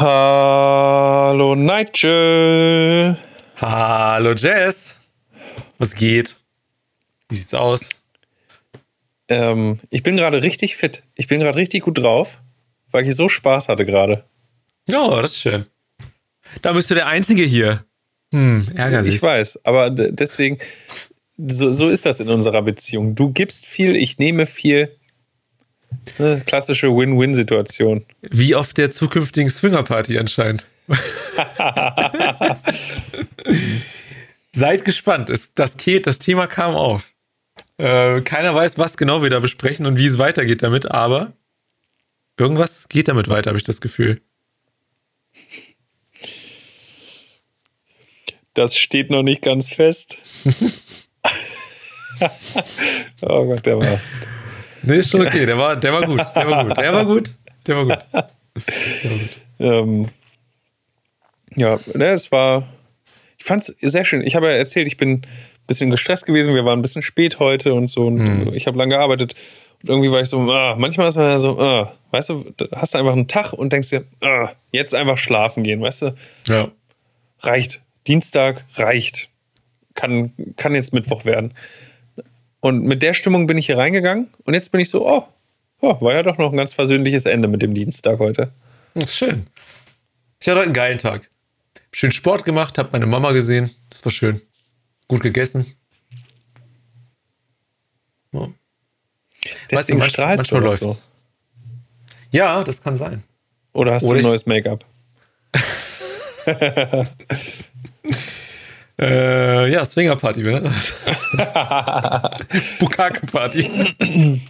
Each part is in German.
Hallo Nigel. Hallo Jess. Was geht? Wie sieht's aus? Ähm, ich bin gerade richtig fit. Ich bin gerade richtig gut drauf, weil ich so Spaß hatte gerade. Ja, das ist schön. Da bist du der Einzige hier. Hm, ärgerlich. Ich weiß, aber deswegen, so, so ist das in unserer Beziehung. Du gibst viel, ich nehme viel. Eine klassische Win-Win-Situation. Wie auf der zukünftigen Swinger-Party anscheinend. Seid gespannt. Es, das, das Thema kam auf. Äh, keiner weiß, was genau wir da besprechen und wie es weitergeht damit, aber irgendwas geht damit weiter, habe ich das Gefühl. Das steht noch nicht ganz fest. oh Gott, der war. Nee, ist schon okay. Der war, der war gut. Der war gut. Der war gut. Der war gut. Der war gut. Ähm, ja, ne, es war. Ich fand es sehr schön. Ich habe ja erzählt, ich bin ein bisschen gestresst gewesen. Wir waren ein bisschen spät heute und so. Und hm. ich habe lange gearbeitet. Und irgendwie war ich so, ah, manchmal ist man ja so, ah, weißt du, hast du einfach einen Tag und denkst dir, ah, jetzt einfach schlafen gehen, weißt du? Ja. Reicht. Dienstag reicht. Kann, kann jetzt Mittwoch werden. Und mit der Stimmung bin ich hier reingegangen und jetzt bin ich so, oh, oh war ja doch noch ein ganz versöhnliches Ende mit dem Dienstag heute. Das ist schön. Ich hatte heute einen geilen Tag. Schön Sport gemacht, habe meine Mama gesehen. Das war schön. Gut gegessen. Ja. Deswegen weißt du, manchmal, manchmal läuft so. Ja, das kann sein. Oder hast Oder du ein neues Make-up? Äh, ja, Swingerparty, ne? Bukake-Party.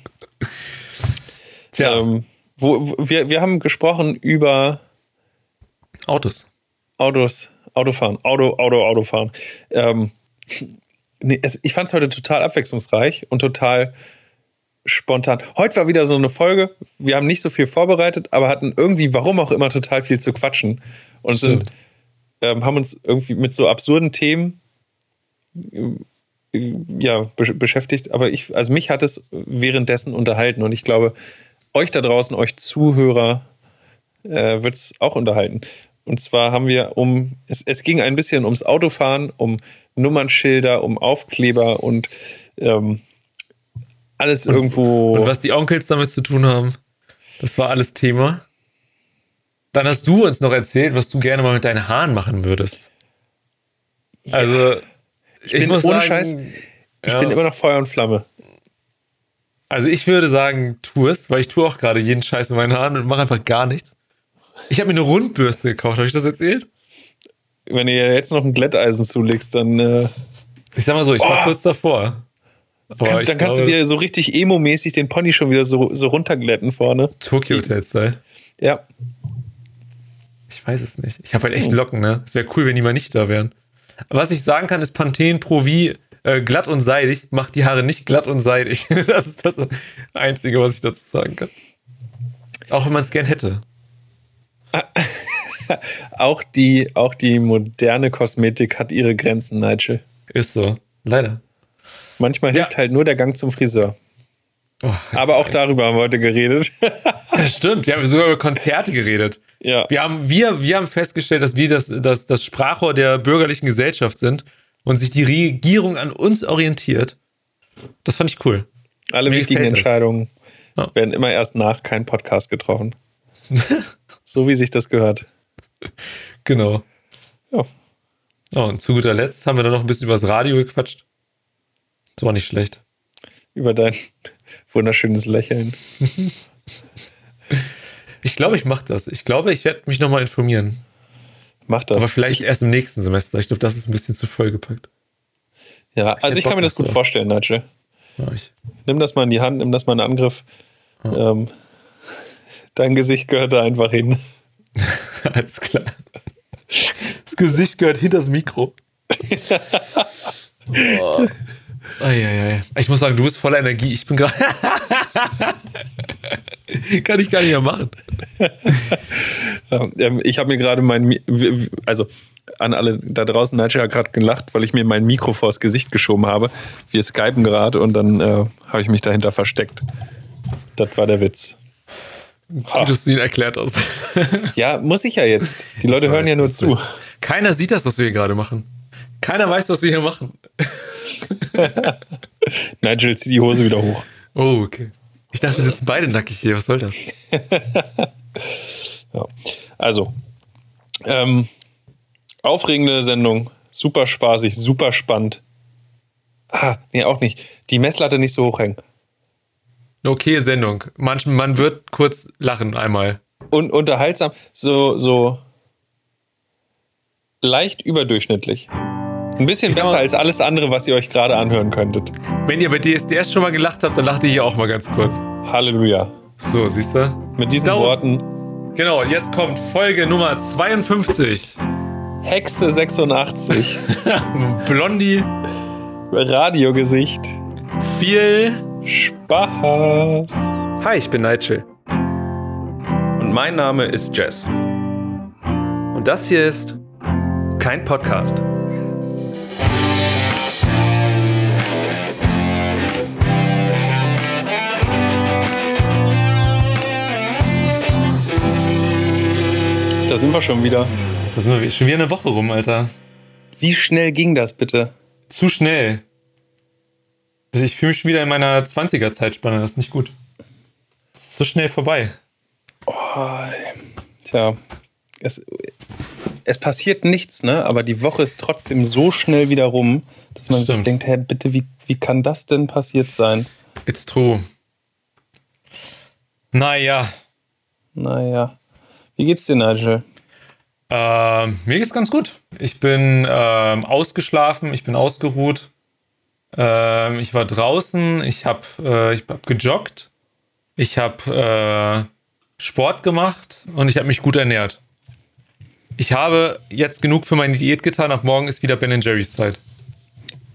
Tja. Ähm, wo, wo, wir, wir haben gesprochen über Autos. Autos, Autofahren, Auto, Auto, Autofahren. Ähm, nee, es, ich fand es heute total abwechslungsreich und total spontan. Heute war wieder so eine Folge. Wir haben nicht so viel vorbereitet, aber hatten irgendwie, warum auch immer, total viel zu quatschen. Und Stimmt. sind ähm, haben uns irgendwie mit so absurden Themen äh, ja, be beschäftigt. Aber ich, also mich hat es währenddessen unterhalten und ich glaube, euch da draußen, euch Zuhörer, äh, wird es auch unterhalten. Und zwar haben wir um, es, es ging ein bisschen ums Autofahren, um Nummernschilder, um Aufkleber und ähm, alles und, irgendwo. Und was die Onkels damit zu tun haben, das war alles Thema. Dann hast du uns noch erzählt, was du gerne mal mit deinen Haaren machen würdest. Ja. Also, ich, ich bin muss ohne sagen, Scheiß, ich ja. bin immer noch Feuer und Flamme. Also ich würde sagen, tu es, weil ich tue auch gerade jeden Scheiß mit meinen Haaren und mache einfach gar nichts. Ich habe mir eine Rundbürste gekauft, habe ich das erzählt? Wenn ihr jetzt noch ein Glätteisen zulegst, dann. Äh ich sag mal so, ich war oh. kurz davor. Kannst, dann kannst glaube, du dir so richtig emo-mäßig den Pony schon wieder so, so runterglätten vorne. Tokyo Hotel Style. Ja. Ich weiß es nicht. Ich habe halt echt hm. Locken, ne? Es wäre cool, wenn die mal nicht da wären. Was ich sagen kann, ist Pantene Pro V äh, glatt und seidig macht die Haare nicht glatt und seidig. das ist das Einzige, was ich dazu sagen kann. Auch wenn man es gern hätte. auch, die, auch die moderne Kosmetik hat ihre Grenzen, Nigel. Ist so. Leider. Manchmal hilft ja. halt nur der Gang zum Friseur. Oh, Aber auch weiß. darüber haben wir heute geredet. das stimmt. Wir haben sogar über Konzerte geredet. Ja. Wir haben, wir, wir haben festgestellt, dass wir das, das, das Sprachrohr der bürgerlichen Gesellschaft sind und sich die Regierung an uns orientiert. Das fand ich cool. Alle Mir wichtigen Entscheidungen ja. werden immer erst nach kein Podcast getroffen. so wie sich das gehört. Genau. Ja. Oh, und zu guter Letzt haben wir dann noch ein bisschen über das Radio gequatscht. Das war nicht schlecht. Über dein wunderschönes Lächeln. Ich glaube, ich mache das. Ich glaube, ich werde mich nochmal informieren. Mach das. Aber vielleicht ich, erst im nächsten Semester. Ich glaube, das ist ein bisschen zu vollgepackt. Ja, ich also ich kann mir das gut vorstellen, Nigel. Ja, ich. Nimm das mal in die Hand, nimm das mal in Angriff. Ja. Ähm, dein Gesicht gehört da einfach hin. Alles klar. Das Gesicht gehört hinter das Mikro. oh. Eieiei. Ich muss sagen, du bist voller Energie. Ich bin gerade. Kann ich gar nicht mehr machen. Ähm, ich habe mir gerade mein. Also an alle da draußen, Nigel hat gerade gelacht, weil ich mir mein Mikro vors Gesicht geschoben habe. Wir skypen gerade und dann äh, habe ich mich dahinter versteckt. Das war der Witz. wie du es ihnen erklärt hast. Ja, muss ich ja jetzt. Die Leute Ich hören weiß, ja nur zu. Keiner sieht das, was wir hier gerade machen. Keiner weiß, was wir hier machen. Nigel zieht die Hose wieder hoch. Oh, okay. Ich dachte, wir sitzen beide nackig hier. Was soll das? Ja. Also, ähm, aufregende Sendung. Super spaßig, super spannend. Ah, nee, auch nicht. Die Messlatte nicht so hochhängen. Okay, Sendung. Manchen, man wird kurz lachen einmal. Und unterhaltsam, so, so leicht überdurchschnittlich. Ein bisschen sag besser mal- als alles andere, was ihr euch gerade anhören könntet. Wenn ihr bei DSDS schon mal gelacht habt, dann lacht ihr hier auch mal ganz kurz. Halleluja. So, siehst du? Mit diesen Darum- Worten, Genau, jetzt kommt Folge Nummer 52. Hexe 86, Blondie, Radiogesicht, viel. Spaß. Hi, ich bin Nigel. Und mein Name ist Jess. Und das hier ist Kein Podcast. Da sind wir schon wieder. Da sind wir schon wieder eine Woche rum, Alter. Wie schnell ging das bitte? Zu schnell. Also ich fühle mich schon wieder in meiner 20er-Zeitspanne. Das ist nicht gut. Das ist so schnell vorbei. Tja, es, es passiert nichts, ne? Aber die Woche ist trotzdem so schnell wieder rum, dass man sich Stimmt. denkt, hä, bitte, wie, wie kann das denn passiert sein? It's true. Naja, Naja. Wie geht's dir, Nigel? ähm, mir geht's ganz gut. Ich bin ähm, ausgeschlafen, ich bin ausgeruht. Ähm, ich war draußen, ich habe äh, ich hab gejoggt, ich habe äh, Sport gemacht und ich habe mich gut ernährt. Ich habe jetzt genug für meine Diät getan. Ab morgen ist wieder Ben Jerry's Zeit.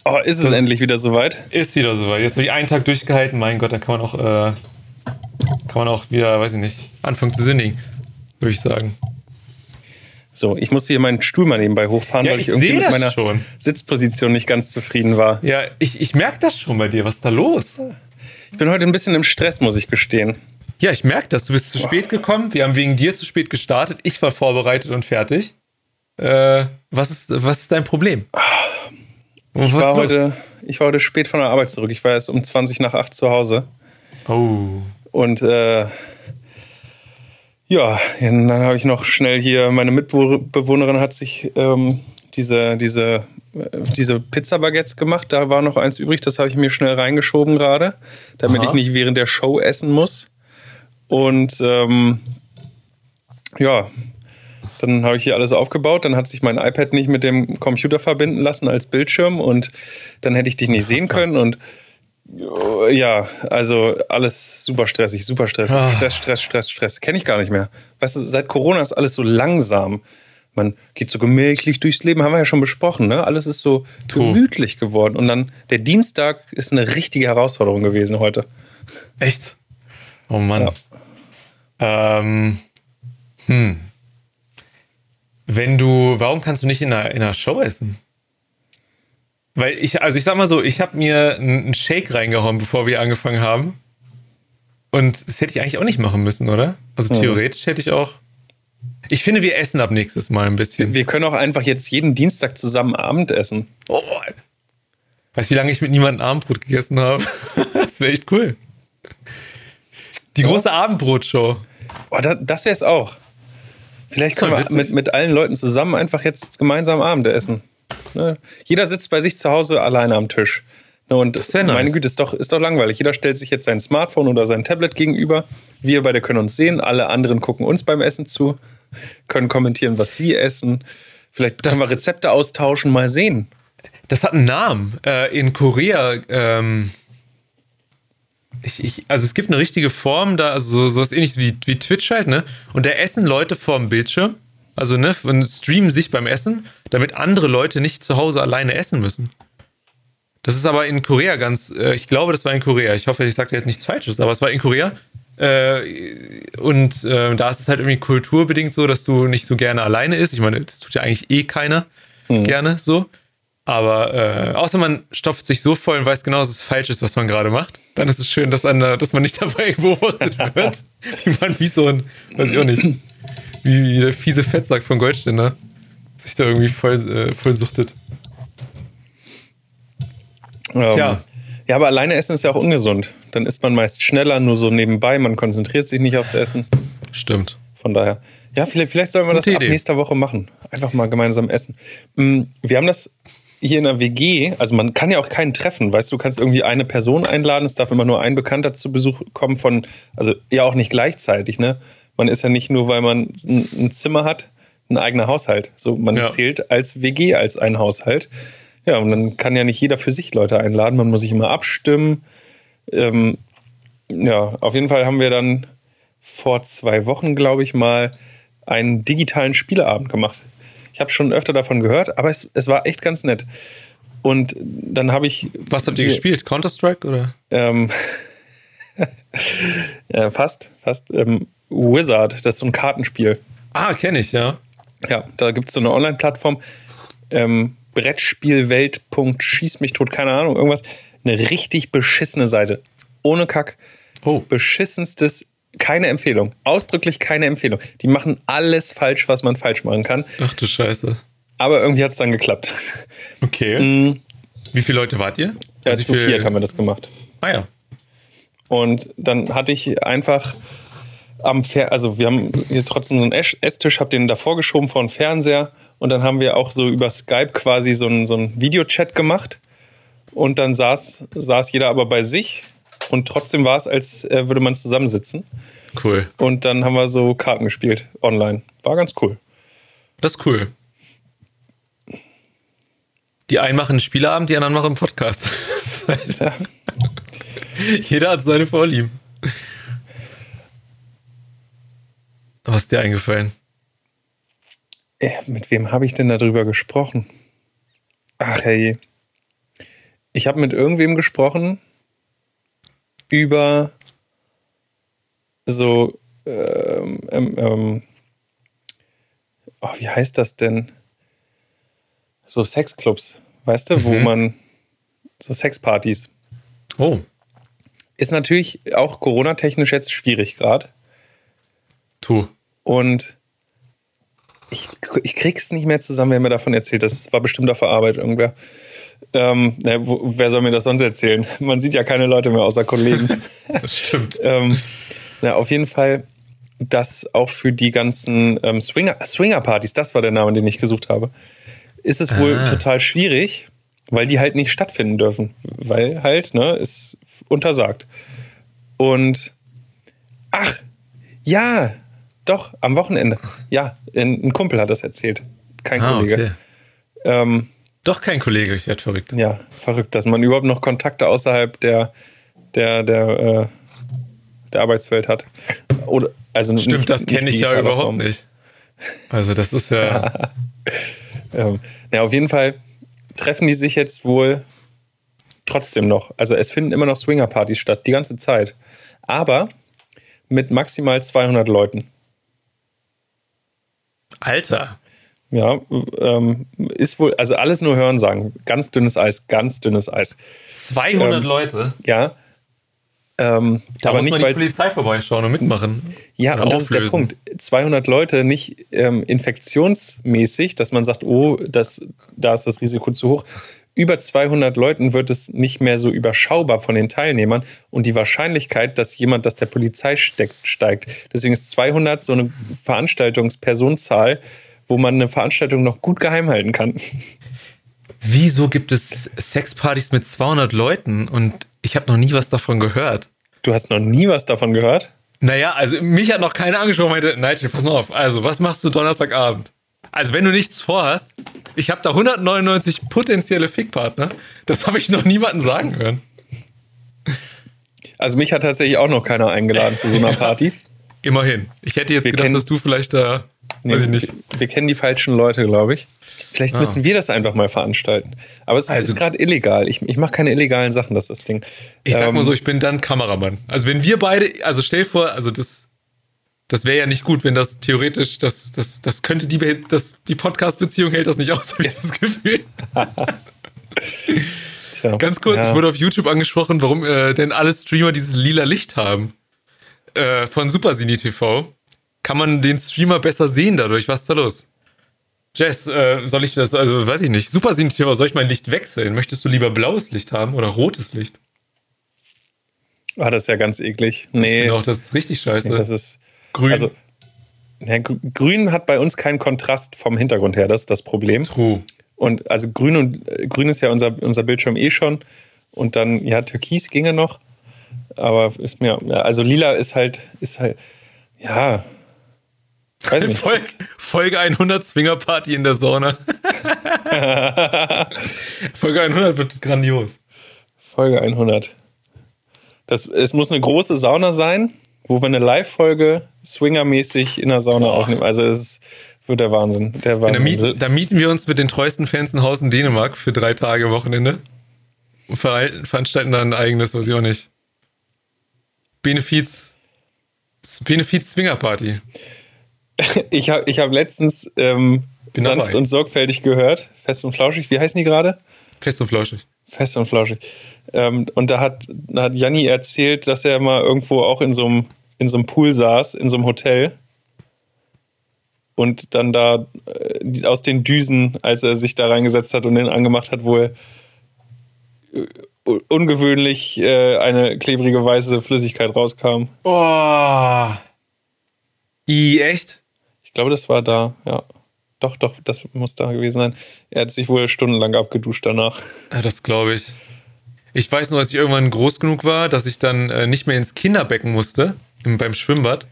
Oh, ist es Das- endlich wieder soweit? Ist wieder soweit. Jetzt habe ich einen Tag durchgehalten. Mein Gott, da kann man auch, äh, kann man auch wieder, weiß ich nicht, anfangen zu sündigen, würde ich sagen. So, ich musste hier meinen Stuhl mal nebenbei hochfahren, Ja, weil ich, ich irgendwie mit meiner schon. Sitzposition nicht ganz zufrieden war. Ja, ich, ich merke das schon bei dir. Was ist da los? Ich bin heute ein bisschen im Stress, muss ich gestehen. Ja, ich merke das. Du bist zu spät gekommen. Wir haben wegen dir zu spät gestartet. Ich war vorbereitet und fertig. Äh, was, ist, was ist dein Problem? Was Ich war, heute, ich war heute spät von der Arbeit zurück. Ich war erst um 20 nach 8 zu Hause. Oh. Und äh, ja, dann habe ich noch schnell hier, meine Mitbewohnerin hat sich ähm, diese, diese, äh, diese Pizza-Baguettes gemacht. Da war noch eins übrig, das habe ich mir schnell reingeschoben gerade, damit Aha. ich nicht während der Show essen muss. Und ähm, ja, dann habe ich hier alles aufgebaut. Dann hat sich mein iPad nicht mit dem Computer verbinden lassen als Bildschirm und dann hätte ich dich nicht sehen können. Und ja, also alles super stressig, super stressig. Ah. Stress, Stress, Stress, Stress. Kenne ich gar nicht mehr. Weißt du, seit Corona ist alles so langsam. Man geht so gemächlich durchs Leben, haben wir ja schon besprochen, ne? Alles ist so True. gemütlich geworden. Und dann der Dienstag ist eine richtige Herausforderung gewesen heute. Echt? Oh Mann. Ähm, hm. Wenn du, warum kannst du nicht in einer, in einer Show essen? Weil ich, also ich sag mal so, ich habe mir einen Shake reingehauen, bevor wir angefangen haben. Und das hätte ich eigentlich auch nicht machen müssen, oder? Also theoretisch hätte ich auch. Ich finde, wir essen ab nächstes Mal ein bisschen. Wir können auch einfach jetzt jeden Dienstag zusammen Abend essen. Oh, weißt du, wie lange ich mit niemandem Abendbrot gegessen habe? das wäre echt cool. Die große Abendbrotshow. Oh, da, das wäre es auch. Vielleicht können wir witzig. mit, mit allen Leuten zusammen einfach jetzt gemeinsam Abend essen. Ne? Jeder sitzt bei sich zu Hause alleine am Tisch. Ne? Und Das nice. meine Güte, ist doch, ist doch langweilig. Jeder stellt sich jetzt sein Smartphone oder sein Tablet gegenüber. Wir beide können uns sehen, alle anderen gucken uns beim Essen zu, können kommentieren, was sie essen. Vielleicht können Das- wir Rezepte austauschen, mal sehen. Das hat einen Namen. Äh, in Korea, ähm, ich, ich, also es gibt eine richtige Form da, also so, so was ähnliches wie, wie Twitch halt, ne? Und da essen Leute vorm Bildschirm, also ne, und streamen sich beim Essen, damit andere Leute nicht zu Hause alleine essen müssen. Das ist aber in Korea ganz, äh, ich glaube, das war in Korea. Ich hoffe, ich sage jetzt nichts Falsches, aber es war in Korea. Äh, und äh, da ist es halt irgendwie kulturbedingt so, dass du nicht so gerne alleine isst. Ich meine, das tut ja eigentlich eh keiner gerne so. Aber äh, außer man stopft sich so voll und weiß genau, dass es falsch ist, was man gerade macht, dann ist es schön, dass, an, dass man nicht dabei beobachtet wird. wie man wie so ein, weiß ich auch nicht, wie, wie der fiese Fettsack von Goldständer sich da irgendwie voll, äh, voll suchtet. Ähm, Tja. Ja, aber alleine essen ist ja auch ungesund. Dann isst man meist schneller, nur so nebenbei. Man konzentriert sich nicht aufs Essen. Stimmt. Von daher. Ja, vielleicht, vielleicht sollen wir das ab nächster Woche machen. Einfach mal gemeinsam essen. Mm, wir haben das hier in der WG, also man kann ja auch keinen treffen, weißt du, du kannst irgendwie eine Person einladen, es darf immer nur ein Bekannter zu Besuch kommen von, also ja auch nicht gleichzeitig, ne? Man ist ja nicht nur, weil man ein Zimmer hat, ein eigener Haushalt. So, man ja. zählt als WG als ein Haushalt. Ja, und dann kann ja nicht jeder für sich Leute einladen, man muss sich immer abstimmen. Ähm, ja, auf jeden Fall haben wir dann vor zwei Wochen, glaube ich, mal einen digitalen Spieleabend gemacht. Ich habe schon öfter davon gehört, aber es, es war echt ganz nett. Und dann habe ich. Was habt ihr gespielt? Counter-Strike oder? Ähm, ja, fast, fast. Ähm, Wizard, das ist so ein Kartenspiel. Ah, kenne ich, ja. Ja, da gibt es so eine Online-Plattform. Ähm, Brettspielwelt.schieß mich tot, keine Ahnung, irgendwas. Eine richtig beschissene Seite. Ohne Kack. Oh. Beschissenstes keine Empfehlung. Ausdrücklich keine Empfehlung. Die machen alles falsch, was man falsch machen kann. Ach du Scheiße. Aber irgendwie hat es dann geklappt. Okay. Mhm. Wie viele Leute wart ihr? Ja, also zu viel... viert haben wir das gemacht. Ah ja. Und dann hatte ich einfach am Fer also wir haben hier trotzdem so einen Esstisch, hab den davor geschoben vor den Fernseher und dann haben wir auch so über Skype quasi so einen, so einen Videochat gemacht und dann saß, saß jeder aber bei sich und trotzdem war es, als äh, würde man zusammensitzen. Cool. Und dann haben wir so Karten gespielt online. War ganz cool. Das ist cool. Die einen machen einen Spieleabend, die anderen machen einen Podcast. ja. Jeder hat seine Vorlieben. Was ist dir eingefallen? Äh, mit wem habe ich denn darüber gesprochen? Ach hey. Ich habe mit irgendwem gesprochen, über so, ähm, ähm, ähm, oh, wie heißt das denn? So Sexclubs, weißt du, mhm. wo man so Sexpartys. Oh. Ist natürlich auch Corona-technisch jetzt schwierig gerade. Tu. Und ich, ich krieg's nicht mehr zusammen, wer mir davon erzählt. Das war bestimmt auf der Arbeit irgendwer. Ähm, na, wo, wer soll mir das sonst erzählen? Man sieht ja keine Leute mehr außer Kollegen. das stimmt. ähm, na, auf jeden Fall, dass auch für die ganzen ähm, Swinger, Swinger-Partys, das war der Name, den ich gesucht habe, ist es wohl ah. total schwierig, weil die halt nicht stattfinden dürfen. Weil halt, ne, ist untersagt. Und ach, ja, doch, am Wochenende. Ja, ein, Kumpel hat das erzählt. Kein ah, Kollege. Okay. Ähm, doch kein Kollege, ich werde verrückt. Ja, verrückt, dass man überhaupt noch Kontakte außerhalb der, der, der, äh, der Arbeitswelt hat. Oder, also Stimmt, nicht, das kenne ich ja überhaupt Form. nicht. Also, das ist ja. ähm, ja, auf jeden Fall treffen die sich jetzt wohl trotzdem noch. Also, es finden immer noch Swinger-Partys statt, die ganze Zeit. Aber mit maximal 200 Leuten. Alter. Ja, ähm, ist wohl, also alles nur hören sagen. Ganz dünnes Eis, ganz dünnes Eis. 200 ähm, Leute? Ja. Ähm, da aber muss nicht, mal die Polizei vorbeischauen und mitmachen. Ja, und das ist der Punkt. 200 Leute nicht ähm, infektionsmäßig, dass man sagt, oh, das, da ist das Risiko zu hoch. Über 200 Leuten wird es nicht mehr so überschaubar von den Teilnehmern und die Wahrscheinlichkeit, dass jemand das der Polizei steckt, steigt. Deswegen ist 200 so eine Veranstaltungspersonenzahl, wo man eine Veranstaltung noch gut geheim halten kann. Wieso gibt es Sexpartys mit 200 Leuten und ich habe noch nie was davon gehört? Du hast noch nie was davon gehört? Naja, also mich hat noch keiner angesprochen und meinte, Nigel, pass mal auf, also was machst du Donnerstagabend? Also wenn du nichts vorhast, ich habe da 199 potenzielle Fickpartner, das habe ich noch niemandem sagen hören. Also mich hat tatsächlich auch noch keiner eingeladen zu so einer Party. Immerhin. Ich hätte jetzt wir gedacht, dass du vielleicht da Nee, Weiß ich nicht. Wir kennen die falschen Leute, glaube ich. Vielleicht ah. müssen wir das einfach mal veranstalten. Aber es also, ist gerade illegal. Ich, ich mache keine illegalen Sachen, das ist das Ding. Ich sag ähm, mal so, ich bin dann Kameramann. Also wenn wir beide, also stell vor, also das, das wäre ja nicht gut, wenn das theoretisch, das, das, das könnte die, das, die Podcast-Beziehung hält das nicht aus, habe ich das Gefühl. Tja, Ganz kurz, ja. ich wurde auf YouTube angesprochen, warum äh, denn alle Streamer dieses lila Licht haben. Äh, von Supersini TV. Kann man den Streamer besser sehen dadurch? Was ist da los? Jess, äh, soll ich das, also weiß ich nicht. Supersini TV, soll ich mein Licht wechseln? Möchtest du lieber blaues Licht haben oder rotes Licht? Ah, das ist ja ganz eklig. Nee. Ich auch, das ist richtig scheiße. Nee, das ist grün. Also, ja, grün hat bei uns keinen Kontrast vom Hintergrund her, das ist das Problem. True. Und also grün und äh, grün ist ja unser, unser Bildschirm eh schon. Und dann, ja, Türkis ginge noch. Aber ist mir, also lila ist halt, ist halt, ja. Weiß nicht. Folge, Folge 100 Swingerparty in der Sauna. Folge 100 wird grandios. Folge 100. Das, es muss eine große Sauna sein, wo wir eine Live-Folge swingermäßig in der Sauna Boah. aufnehmen. Also es wird der Wahnsinn. Der Wahnsinn. Da, mieten, da mieten wir uns mit den treuesten Fans ein Haus in Dänemark für drei Tage Wochenende. Und veranstalten dann ein eigenes, weiß ich auch nicht. Benefiz, Benefiz Swinger Party. Ich habe ich hab letztens ähm, sanft dabei. und sorgfältig gehört. Fest und flauschig. Wie heißen die gerade? Fest und flauschig. Fest und flauschig. Ähm, und da hat, da hat Janni erzählt, dass er mal irgendwo auch in so einem in so einem Pool saß, in so einem Hotel. Und dann da äh, aus den Düsen, als er sich da reingesetzt hat und den angemacht hat, wohl äh, ungewöhnlich äh, eine klebrige weiße Flüssigkeit rauskam. Oh. I, echt? Ich glaube, das war da, ja. Doch, doch, das muss da gewesen sein. Er hat sich wohl stundenlang abgeduscht danach. Ja, das glaube ich. Ich weiß nur, als ich irgendwann groß genug war, dass ich dann äh, nicht mehr ins Kinderbecken musste, im, beim Schwimmbad.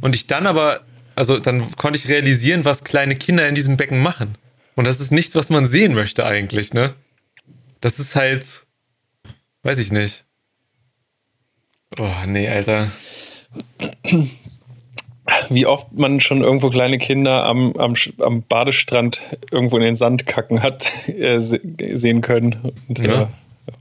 Und ich dann aber, also dann konnte ich realisieren, was kleine Kinder in diesem Becken machen. Und das ist nichts, was man sehen möchte eigentlich, ne? Das ist halt, weiß ich nicht. Oh, nee, Alter wie oft man schon irgendwo kleine Kinder am, am, am Badestrand irgendwo in den Sand kacken hat äh, sehen können. Und, ja. Äh,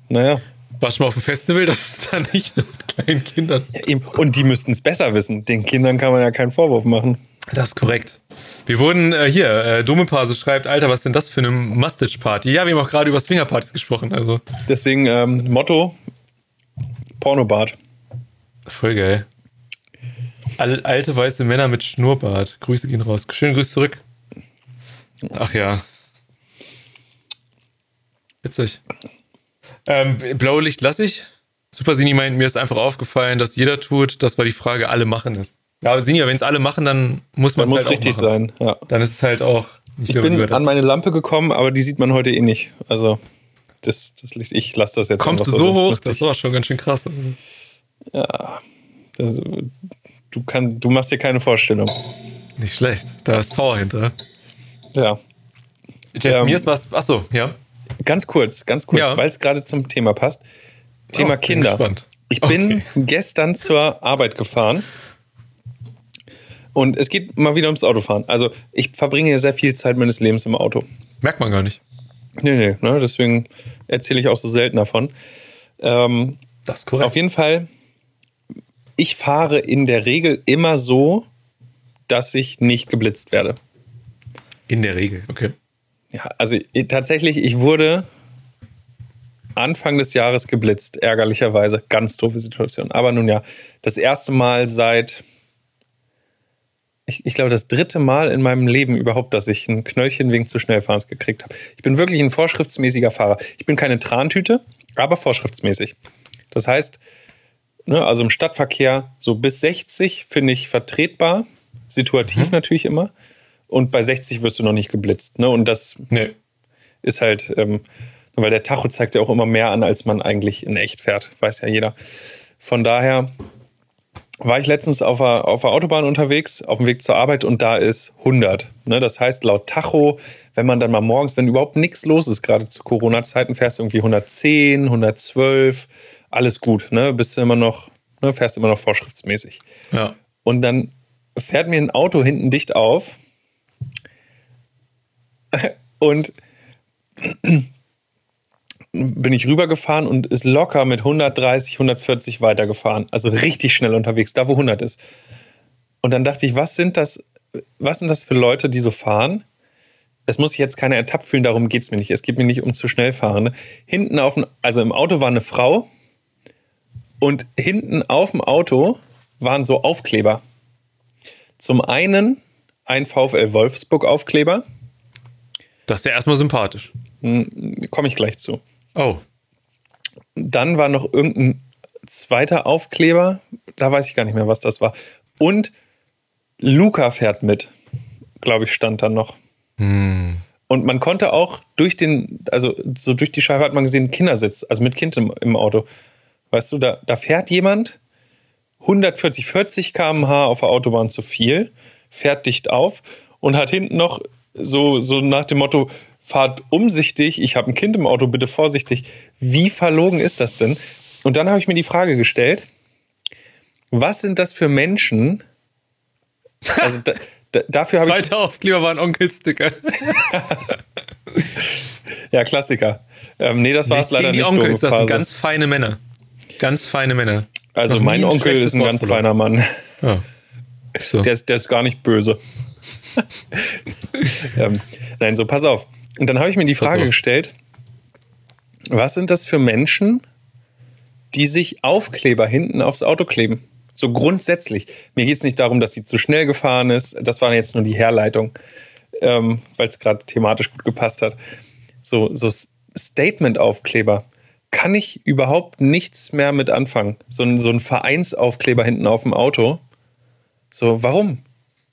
naja. Warst du mal auf dem Festival? Das ist da nicht nur mit kleinen Kindern. Ja, und die müssten es besser wissen. Den Kindern kann man ja keinen Vorwurf machen. Das ist korrekt. Wir wurden äh, hier, äh, Domepase schreibt, Alter, was ist denn das für eine Mustache-Party? Ja, wir haben auch gerade über Swingerpartys gesprochen. Also. Deswegen ähm, Motto: Pornobad. Voll geil. Alte weiße Männer mit Schnurrbart. Grüße gehen raus. Schöne Grüße zurück. Ach ja. Witzig. Ähm, Blaulicht lasse ich. Super Sini meint, mir ist einfach aufgefallen, dass jeder tut. Das war die Frage, alle machen es. Ja, aber Sini, wenn es alle machen, dann muss man es halt richtig sein. Ja. Dann ist es halt auch. Ich, ich bin an meine Lampe gekommen, aber die sieht man heute eh nicht. Also das, das Licht, ich lasse das jetzt. Kommst du so, so hoch? Das war schon ganz schön krass. Also. Ja, das, du, kann, du machst dir keine Vorstellung. Nicht schlecht. Da ist Power hinter. Ja. Jason, ähm, mir ist was. Achso, ja. Ganz kurz, ganz kurz, ja. weil es gerade zum Thema passt. Thema oh, Kinder. Bin ich bin okay. gestern zur Arbeit gefahren. Und es geht mal wieder ums Autofahren. Also, ich verbringe sehr viel Zeit meines Lebens im Auto. Merkt man gar nicht. Nee, nee, ne, deswegen erzähle ich auch so selten davon. Ähm, das ist korrekt. Auf jeden Fall ich fahre in der Regel immer so, dass ich nicht geblitzt werde. In der Regel, okay. Ja, also tatsächlich, ich wurde Anfang des Jahres geblitzt, ärgerlicherweise. Ganz doofe Situation. Aber nun ja, das erste Mal seit, ich, ich glaube, das dritte Mal in meinem Leben überhaupt, dass ich ein Knöllchen wegen zu Schnellfahrens gekriegt habe. Ich bin wirklich ein vorschriftsmäßiger Fahrer. Ich bin keine Trantüte, aber vorschriftsmäßig. Das heißt, Ne, also im Stadtverkehr so bis 60 finde ich vertretbar, situativ mhm. natürlich immer. Und bei 60 wirst du noch nicht geblitzt. Ne? Und das nee. ist halt, ähm, weil der Tacho zeigt ja auch immer mehr an, als man eigentlich in echt fährt. Weiß ja jeder. Von daher war ich letztens auf der, auf der Autobahn unterwegs, auf dem Weg zur Arbeit und da ist 100. Ne? Das heißt, laut Tacho, wenn man dann mal morgens, wenn überhaupt nichts los ist, gerade zu Corona-Zeiten, fährst du irgendwie 110, 112 alles gut, ne? Bist du immer noch, ne? fährst immer noch vorschriftsmäßig. Ja. Und dann fährt mir ein Auto hinten dicht auf und bin ich rübergefahren und ist locker mit 130, 140 weitergefahren. Also richtig schnell unterwegs, da wo 100 ist. Und dann dachte ich, was sind das, was sind das für Leute, die so fahren? es muss sich jetzt keiner ertappt fühlen, darum geht es mir nicht. Es geht mir nicht um zu schnell fahrende. Hinten auf dem, also im Auto war eine Frau und hinten auf dem Auto waren so Aufkleber. Zum einen ein VfL Wolfsburg Aufkleber. Das ist ja erstmal sympathisch. Komme ich gleich zu. Oh. Dann war noch irgendein zweiter Aufkleber. Da weiß ich gar nicht mehr, was das war. Und Luca fährt mit, glaube ich, stand dann noch. Und man konnte auch durch den, also so durch die Scheibe hat man gesehen, Kindersitz, also mit Kind im, im Auto. Weißt du, da, da fährt jemand 140, 40 km/h auf der Autobahn zu viel, fährt dicht auf und hat hinten noch so, so nach dem Motto, fahrt umsichtig, ich habe ein Kind im Auto, bitte vorsichtig. Wie verlogen ist das denn? Und dann habe ich mir die Frage gestellt, was sind das für Menschen? Also da, da, dafür habe ich Zweiter Aufkleber war ein Onkelsticker. ja Klassiker. Ähm, nee, das war es leider gegen die nicht. Onkels, das sind ganz feine Männer. Ganz feine Männer. also noch mein ein Onkel ist ein Wort ganz feiner Mann. Ja. So. Der ist, der ist gar nicht böse. ähm, nein, so pass auf. Und dann habe ich mir die Frage gestellt, was sind das für Menschen, die sich Aufkleber hinten aufs Auto kleben? So grundsätzlich. Mir geht es nicht darum, dass sie zu schnell gefahren ist. Das war jetzt nur die Herleitung, ähm, weil es gerade thematisch gut gepasst hat. So, so Statement-Aufkleber kann ich überhaupt nichts mehr mit anfangen. So ein, so ein Vereinsaufkleber hinten auf dem Auto. So, warum?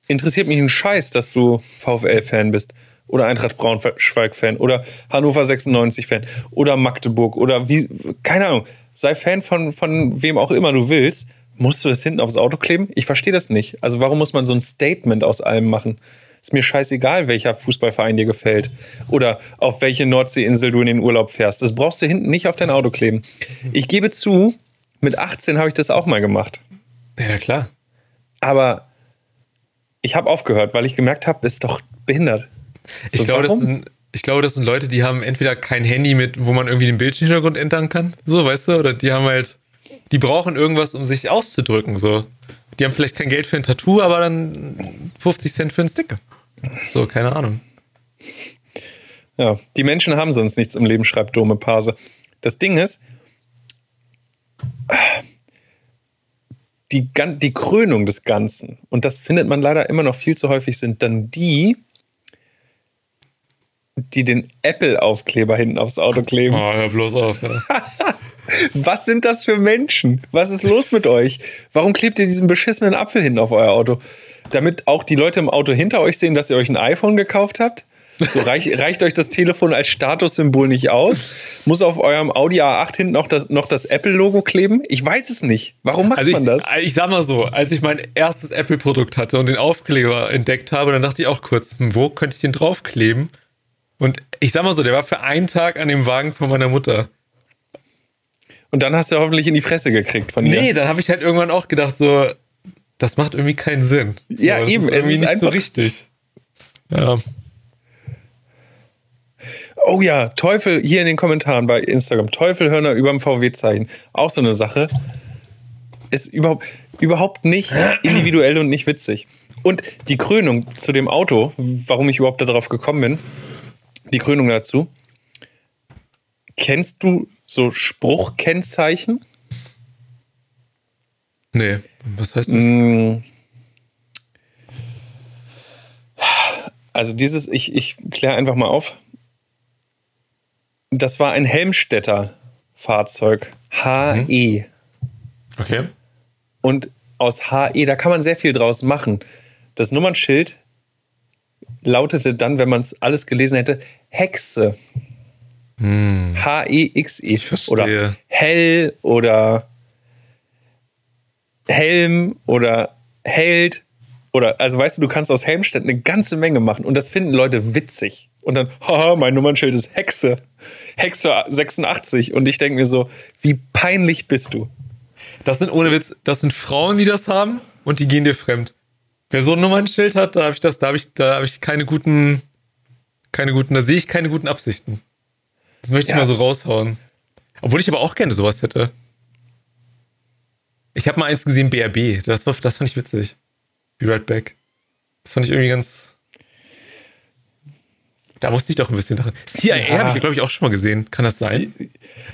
Interessiert mich ein Scheiß, dass du VfL-Fan bist. Oder Eintracht Braunschweig-Fan. Oder Hannover 96-Fan. Oder Magdeburg. Oder wie. Keine Ahnung. Sei Fan von, von wem auch immer du willst. Musst du das hinten aufs Auto kleben? Ich verstehe das nicht. Also, warum muss man so ein Statement aus allem machen? Ist mir scheißegal, welcher Fußballverein dir gefällt. Oder auf welche Nordseeinsel du in den Urlaub fährst. Das brauchst du hinten nicht auf dein Auto kleben. Ich gebe zu, mit 18 habe ich das auch mal gemacht. Ja, klar. Aber ich habe aufgehört, weil ich gemerkt habe, ist doch behindert. Ich, So, glaube, das sind, ich glaube, das sind Leute, die haben entweder kein Handy mit, wo man irgendwie den Bildschirmhintergrund ändern kann. So, weißt du? Oder die haben halt, die brauchen irgendwas, um sich auszudrücken. So. Die haben vielleicht kein Geld für ein Tattoo, aber dann 50 Cent für einen Sticker. So, keine Ahnung. Ja, die Menschen haben sonst nichts im Leben, schreibt Dome Pase. Das Ding ist, die, die Krönung des Ganzen, und das findet man leider immer noch viel zu häufig, sind dann die, die den Apple-Aufkleber hinten aufs Auto kleben. Oh, hör bloß auf. Ja. Was sind das für Menschen? Was ist los mit euch? Warum klebt ihr diesen beschissenen Apfel hinten auf euer Auto? Damit auch die Leute im Auto hinter euch sehen, dass ihr euch ein iPhone gekauft habt? So reich, reicht euch das Telefon als Statussymbol nicht aus? Muss auf eurem Audi A8 hinten noch das, noch das Apple-Logo kleben? Ich weiß es nicht. Warum macht Also ich, man das? ich sag mal so, als ich mein erstes Apple-Produkt hatte und den Aufkleber entdeckt habe, dann dachte ich auch kurz, hm, wo könnte ich den draufkleben? Und ich sag mal so, der war für einen Tag an dem Wagen von meiner Mutter. Und dann hast du hoffentlich in die Fresse gekriegt von dir. Nee, dann habe ich halt irgendwann auch gedacht, so, das macht irgendwie keinen Sinn. So, Ja, eben, Ist irgendwie ist nicht so einfach- richtig. Ja. Oh ja, Teufel, hier in den Kommentaren bei Instagram, Teufelhörner überm VW-Zeichen. Auch so eine Sache. Ist überhaupt, überhaupt nicht individuell und nicht witzig. Und die Krönung zu dem Auto, warum ich überhaupt darauf gekommen bin, die Krönung dazu. Kennst du so Spruchkennzeichen? Nee, was heißt das? Mm. Also dieses, ich, ich kläre einfach mal auf. Das war ein Helmstädter Fahrzeug. HE. Okay. Und aus HE, da kann man sehr viel draus machen. Das Nummernschild lautete dann, wenn man es alles gelesen hätte, Hexe. H-E-X-E. verstehe. Oder Hell oder Helm oder Held. Oder, also weißt du, du kannst aus Helmstedt eine ganze Menge machen und das finden Leute witzig. Und dann, haha, mein Nummernschild ist Hexe. Hexe 86. Und ich denke mir so, wie peinlich bist du? Das sind ohne Witz, das sind Frauen, die das haben und die gehen dir fremd. Wer so ein Nummernschild hat, da habe ich das, da habe ich, da habe ich keine guten, keine guten, da sehe ich keine guten Absichten. Das möchte ich Ja. mal so raushauen. Obwohl ich aber auch gerne sowas hätte. Ich habe mal eins gesehen, BRB. Das, war, das fand ich witzig. Be right back. Das fand ich irgendwie ganz. Da musste ich doch ein bisschen lachen. CIA Ja. habe ich, glaube ich, auch schon mal gesehen. Kann das sein?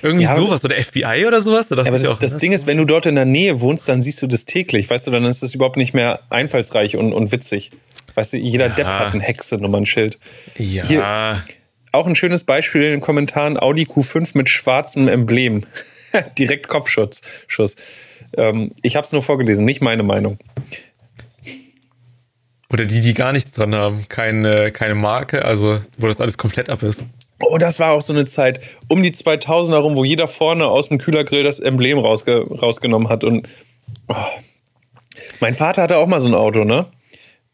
Irgendwie Ja, sowas oder FBI oder sowas? Dachte Aber das, auch, das ne? Ding ist, wenn du dort in der Nähe wohnst, dann siehst du das täglich, weißt du, dann ist das überhaupt nicht mehr einfallsreich und, und witzig. Weißt du, jeder Ja. Depp hat ein Hexe-Nummernschild. Ja. Hier- Auch ein schönes Beispiel in den Kommentaren: Audi Q5 mit schwarzem Emblem. Direkt Kopfschutz. Schuss. Ähm, ich habe es nur vorgelesen, nicht meine Meinung. Oder die, die gar nichts dran haben. Keine, keine Marke, also wo das alles komplett ab ist. Oh, das war auch so eine Zeit um die 2000 herum, wo jeder vorne aus dem Kühlergrill das Emblem rausge rausgenommen hat. Und oh. mein Vater hatte auch mal so ein Auto, ne?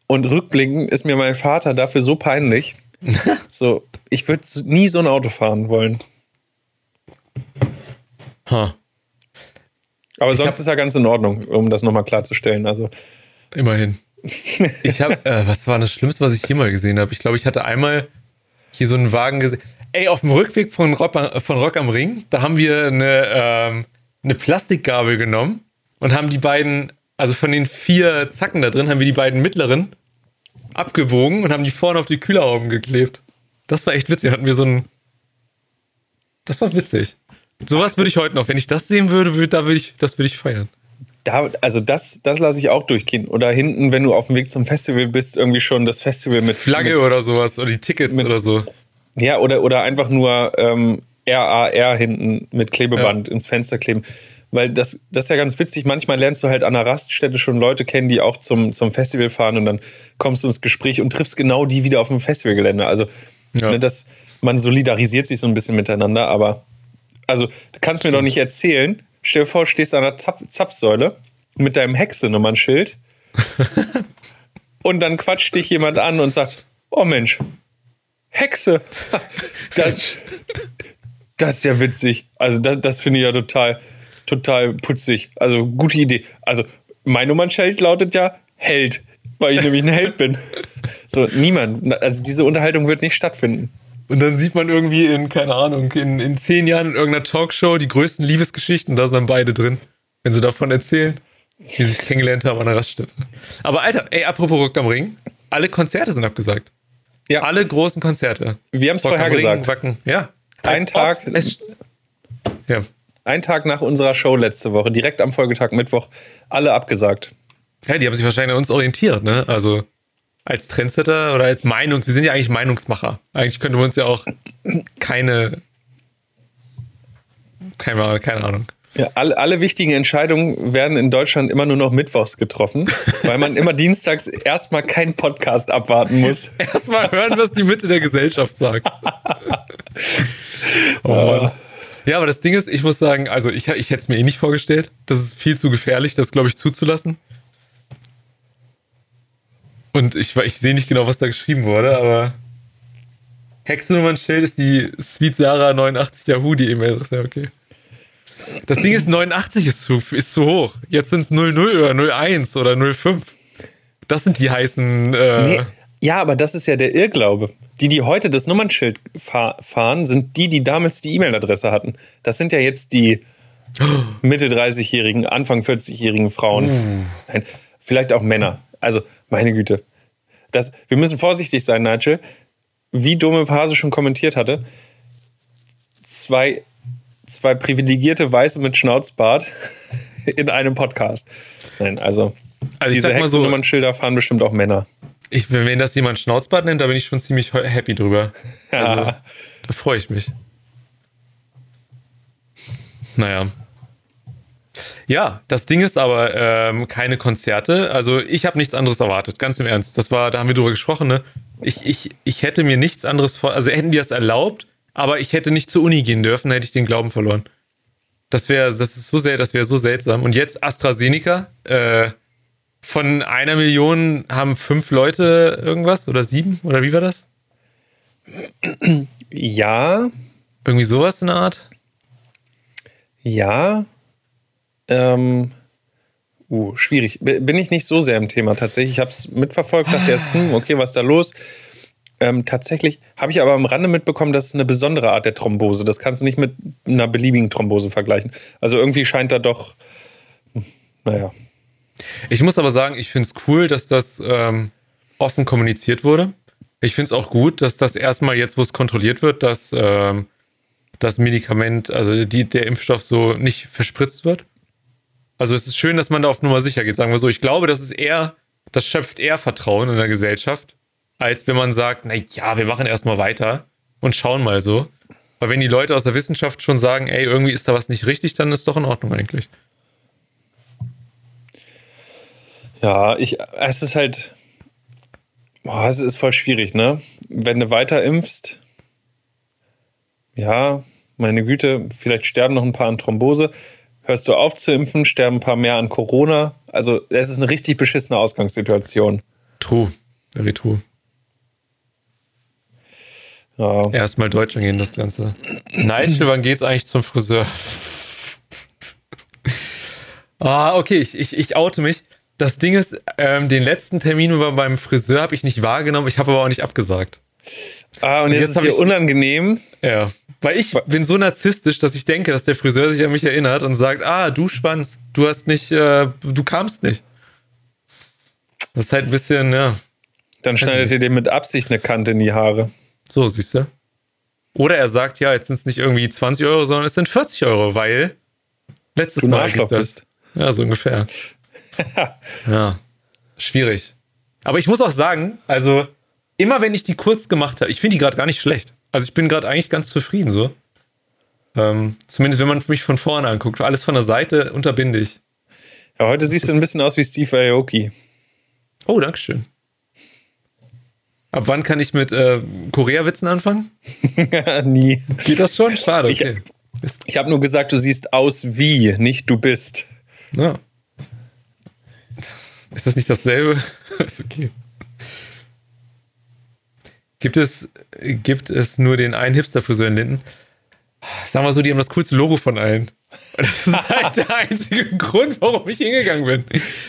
Und rückblickend ist mir mein Vater dafür so peinlich. so, ich würde nie so ein Auto fahren wollen. Ha, Aber sonst hab- ist ja ganz in Ordnung, um das nochmal klarzustellen. Also, immerhin. Ich habe, äh, was war das Schlimmste, was ich hier mal gesehen habe? Ich glaube, ich hatte einmal hier so einen Wagen gesehen. Ey, auf dem Rückweg von Rock, von Rock am Ring, da haben wir eine, ähm, eine Plastikgabel genommen und haben die beiden, also von den vier Zacken da drin, haben wir die beiden mittleren abgewogen und haben die vorne auf die Kühlerhauben geklebt. Das war echt witzig. Hatten wir so ein. Das war witzig. Sowas würde ich heute noch, wenn ich das sehen würde, würde da würde ich, das würde ich feiern. da, also das, das lasse ich auch durchgehen. Oder hinten, wenn du auf dem Weg zum Festival bist, irgendwie schon das Festival mit Flagge oder sowas oder die Tickets Mit- oder so. Ja, oder, oder einfach nur ähm, RAR hinten mit Klebeband ins Fenster kleben. Weil das, das ist ja ganz witzig. Manchmal lernst du halt an einer Raststätte schon Leute kennen, die auch zum, zum Festival fahren und dann kommst du ins Gespräch und triffst genau die wieder auf dem Festivalgelände. Also, Ja. ne, das, man solidarisiert sich so ein bisschen miteinander, aber also, du kannst mir doch nicht erzählen, stell dir vor, stehst an der Zapf Zapfsäule mit deinem Hexe-Nummernschild und dann quatscht dich jemand an und sagt, oh Mensch, Hexe. Das, das ist ja witzig. Also das, das finde ich ja total, total putzig. Also gute Idee. Also mein Nummernschild lautet ja Held, weil ich nämlich ein Held bin. So, niemand. Also diese Unterhaltung wird nicht stattfinden. Und dann sieht man irgendwie in, keine Ahnung, in, in zehn Jahren in irgendeiner Talkshow die größten Liebesgeschichten, da sind dann beide drin, wenn sie davon erzählen, wie sie sich kennengelernt haben an der Raststätte. Aber Alter, ey, apropos Rock am Ring, alle Konzerte sind abgesagt. Ja. Alle großen Konzerte. Wir haben es vorher gesagt. Wacken, ja. Ein Tag- ja. Ein Tag nach unserer Show letzte Woche, direkt am Folgetag Mittwoch, alle abgesagt. ja, die haben sich wahrscheinlich an uns orientiert, ne? Also als Trendsetter oder als Meinung, wir sind ja eigentlich Meinungsmacher. Eigentlich könnten wir uns ja auch keine, keine, keine Ahnung. Ja, alle, alle wichtigen Entscheidungen werden in Deutschland immer nur noch mittwochs getroffen, weil man immer dienstags erstmal keinen Podcast abwarten muss. Erstmal hören, was die Mitte der Gesellschaft sagt. oh Mann. Ja, aber das Ding ist, ich muss sagen, also ich, ich hätte es mir eh nicht vorgestellt. Das ist viel zu gefährlich, das, glaube ich, zuzulassen. Und ich, ich sehe nicht genau, was da geschrieben wurde, aber Hexennummernschild ist die Sweet Sarah 89 Yahoo, die E-Mail-Adresse. Ja, okay. Das Ding ist, 89 ist zu, ist zu hoch. Jetzt sind es 00 oder 01 oder 05. Das sind die heißen. Äh, Nee, ja, aber das ist ja der Irrglaube. Die, die heute das Nummernschild fahr fahren, sind die, die damals die E-Mail-Adresse hatten. Das sind ja jetzt die Mitte 30-jährigen, Anfang 40-jährigen Frauen. Nein, vielleicht auch Männer. Also, meine Güte. Das, wir müssen vorsichtig sein, Nigel. Wie Dome Pase schon kommentiert hatte, zwei, zwei privilegierte Weiße mit Schnauzbart in einem Podcast. Nein, also, Also diese mal so, fahren bestimmt auch Männer. Ich, wenn das jemand Schnauzbart nennt, da bin ich schon ziemlich happy drüber. Also, Ja. da freue ich mich. Naja. Ja, das Ding ist aber ähm, keine Konzerte. Also ich habe nichts anderes erwartet, ganz im Ernst. Das war, da haben wir drüber gesprochen, ne? Ich, ich, ich hätte mir nichts anderes vor, also hätten die das erlaubt, aber ich hätte nicht zur Uni gehen dürfen, hätte ich den Glauben verloren. Das wäre, das ist so sehr, das wäre so seltsam. Und jetzt AstraZeneca, äh, von einer Million haben fünf Leute irgendwas oder sieben oder wie war das? Ja, Irgendwie sowas in der Art? ja. Ähm, uh, schwierig. Bin ich nicht so sehr im Thema tatsächlich. Ich habe es mitverfolgt, dachte erst, hm, okay, was ist da los? Ähm, tatsächlich habe ich aber am Rande mitbekommen, das ist eine besondere Art der Thrombose. Das kannst du nicht mit einer beliebigen Thrombose vergleichen. Also irgendwie scheint da doch, hm, naja. Ich muss aber sagen, ich finde es cool, dass das ähm, offen kommuniziert wurde. Ich finde es auch gut, dass das erstmal jetzt, wo es kontrolliert wird, dass ähm, das Medikament, also die, der Impfstoff so nicht verspritzt wird. Also es ist schön, dass man da auf Nummer sicher geht, sagen wir so. Ich glaube, das ist eher, das schöpft eher Vertrauen in der Gesellschaft, als wenn man sagt, na ja, wir machen erstmal weiter und schauen mal so. Weil wenn die Leute aus der Wissenschaft schon sagen, ey, irgendwie ist da was nicht richtig, dann ist doch in Ordnung eigentlich. Ja, ich, es ist halt, boah, es ist voll schwierig, ne? Wenn du weiter impfst, ja, meine Güte, vielleicht sterben noch ein paar an Thrombose. Hörst du auf zu impfen, sterben ein paar mehr an Corona. Also, es ist eine richtig beschissene Ausgangssituation. True, very true. Ja. Erstmal Deutsch angehen, das Ganze. Nigel, wann geht's eigentlich zum Friseur? ah, okay, ich, ich, ich oute mich. Das Ding ist, ähm, den letzten Termin beim Friseur habe ich nicht wahrgenommen, ich habe aber auch nicht abgesagt. Ah, und, und jetzt, jetzt ist hier ich, unangenehm. Ja. Weil ich bin so narzisstisch, dass ich denke, dass der Friseur sich an mich erinnert und sagt, ah, du Schwanz, du hast nicht, äh, du kamst nicht. Das ist halt ein bisschen, ja. Dann schneidet ihr dem mit Absicht eine Kante in die Haare. So, siehst du. Oder er sagt, ja, jetzt sind es nicht irgendwie 20 Euro, sondern es sind 40 Euro, weil letztes du Mal hieß das. Bist. Ja, so ungefähr. ja, schwierig. Aber ich muss auch sagen, also immer wenn ich die kurz gemacht habe, ich finde die gerade gar nicht schlecht. Also ich bin gerade eigentlich ganz zufrieden so. Ähm, zumindest wenn man mich von vorne anguckt. Alles von der Seite unterbinde ich. Ja, heute siehst du ein bisschen aus wie Steve Aoki. Oh, Dankeschön. Ab wann kann ich mit äh, Korea-Witzen anfangen? Nie. Geht das schon? Schade, okay. Ich, ich habe nur gesagt, du siehst aus wie, nicht du bist. Ja. Ist das nicht dasselbe? ist okay. Gibt es, gibt es nur den einen Hipster-Friseur in Linden? Sagen wir so, die haben das coolste Logo von allen. Das ist halt der einzige Grund, warum ich hingegangen bin.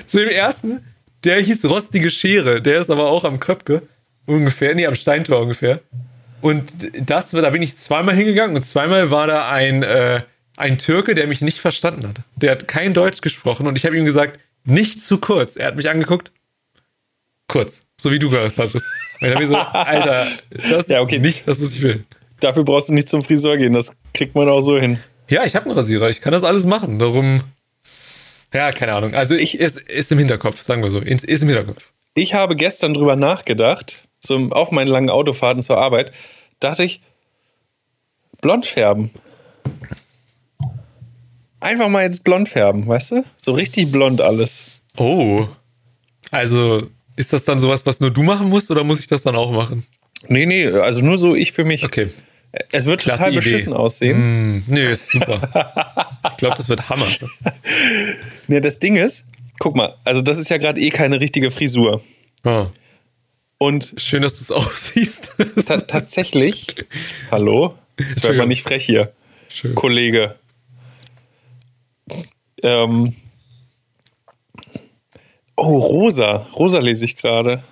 Zu dem ersten, der hieß Rostige Schere. Der ist aber auch am Köpke. Ungefähr, nee, am Steintor ungefähr. Und das, da bin ich zweimal hingegangen und zweimal war da ein, äh, ein Türke, der mich nicht verstanden hat. Der hat kein Deutsch gesprochen und ich habe ihm gesagt, nicht zu kurz. Er hat mich angeguckt, kurz, so wie du gesagt hattest. Und ich habe mir so, Alter, das ja, okay. ist nicht das, was ich will. Dafür brauchst du nicht zum Friseur gehen, das kriegt man auch so hin. Ja, ich habe einen Rasierer, ich kann das alles machen. Darum, ja, keine Ahnung. Also ich, ist, ist im Hinterkopf, sagen wir so, ist im Hinterkopf. Ich habe gestern drüber nachgedacht, so auf meinen langen Autofahrten zur Arbeit, dachte ich, blond färben. Einfach mal jetzt blond färben, weißt du? So richtig blond alles. Oh. Also ist das dann sowas, was nur du machen musst oder muss ich das dann auch machen? Nee, nee, also nur so ich für mich. Okay. Es wird Klasse total Idee. beschissen aussehen. Mm, nee, ist super. ich glaube, das wird Hammer. nee, das Ding ist, guck mal, also das ist ja gerade eh keine richtige Frisur. Oh. Und Schön, dass du es aussiehst. ta tatsächlich, hallo, jetzt wird man nicht frech hier, Schön. Kollege. Ähm, oh, rosa. Rosa lese ich gerade.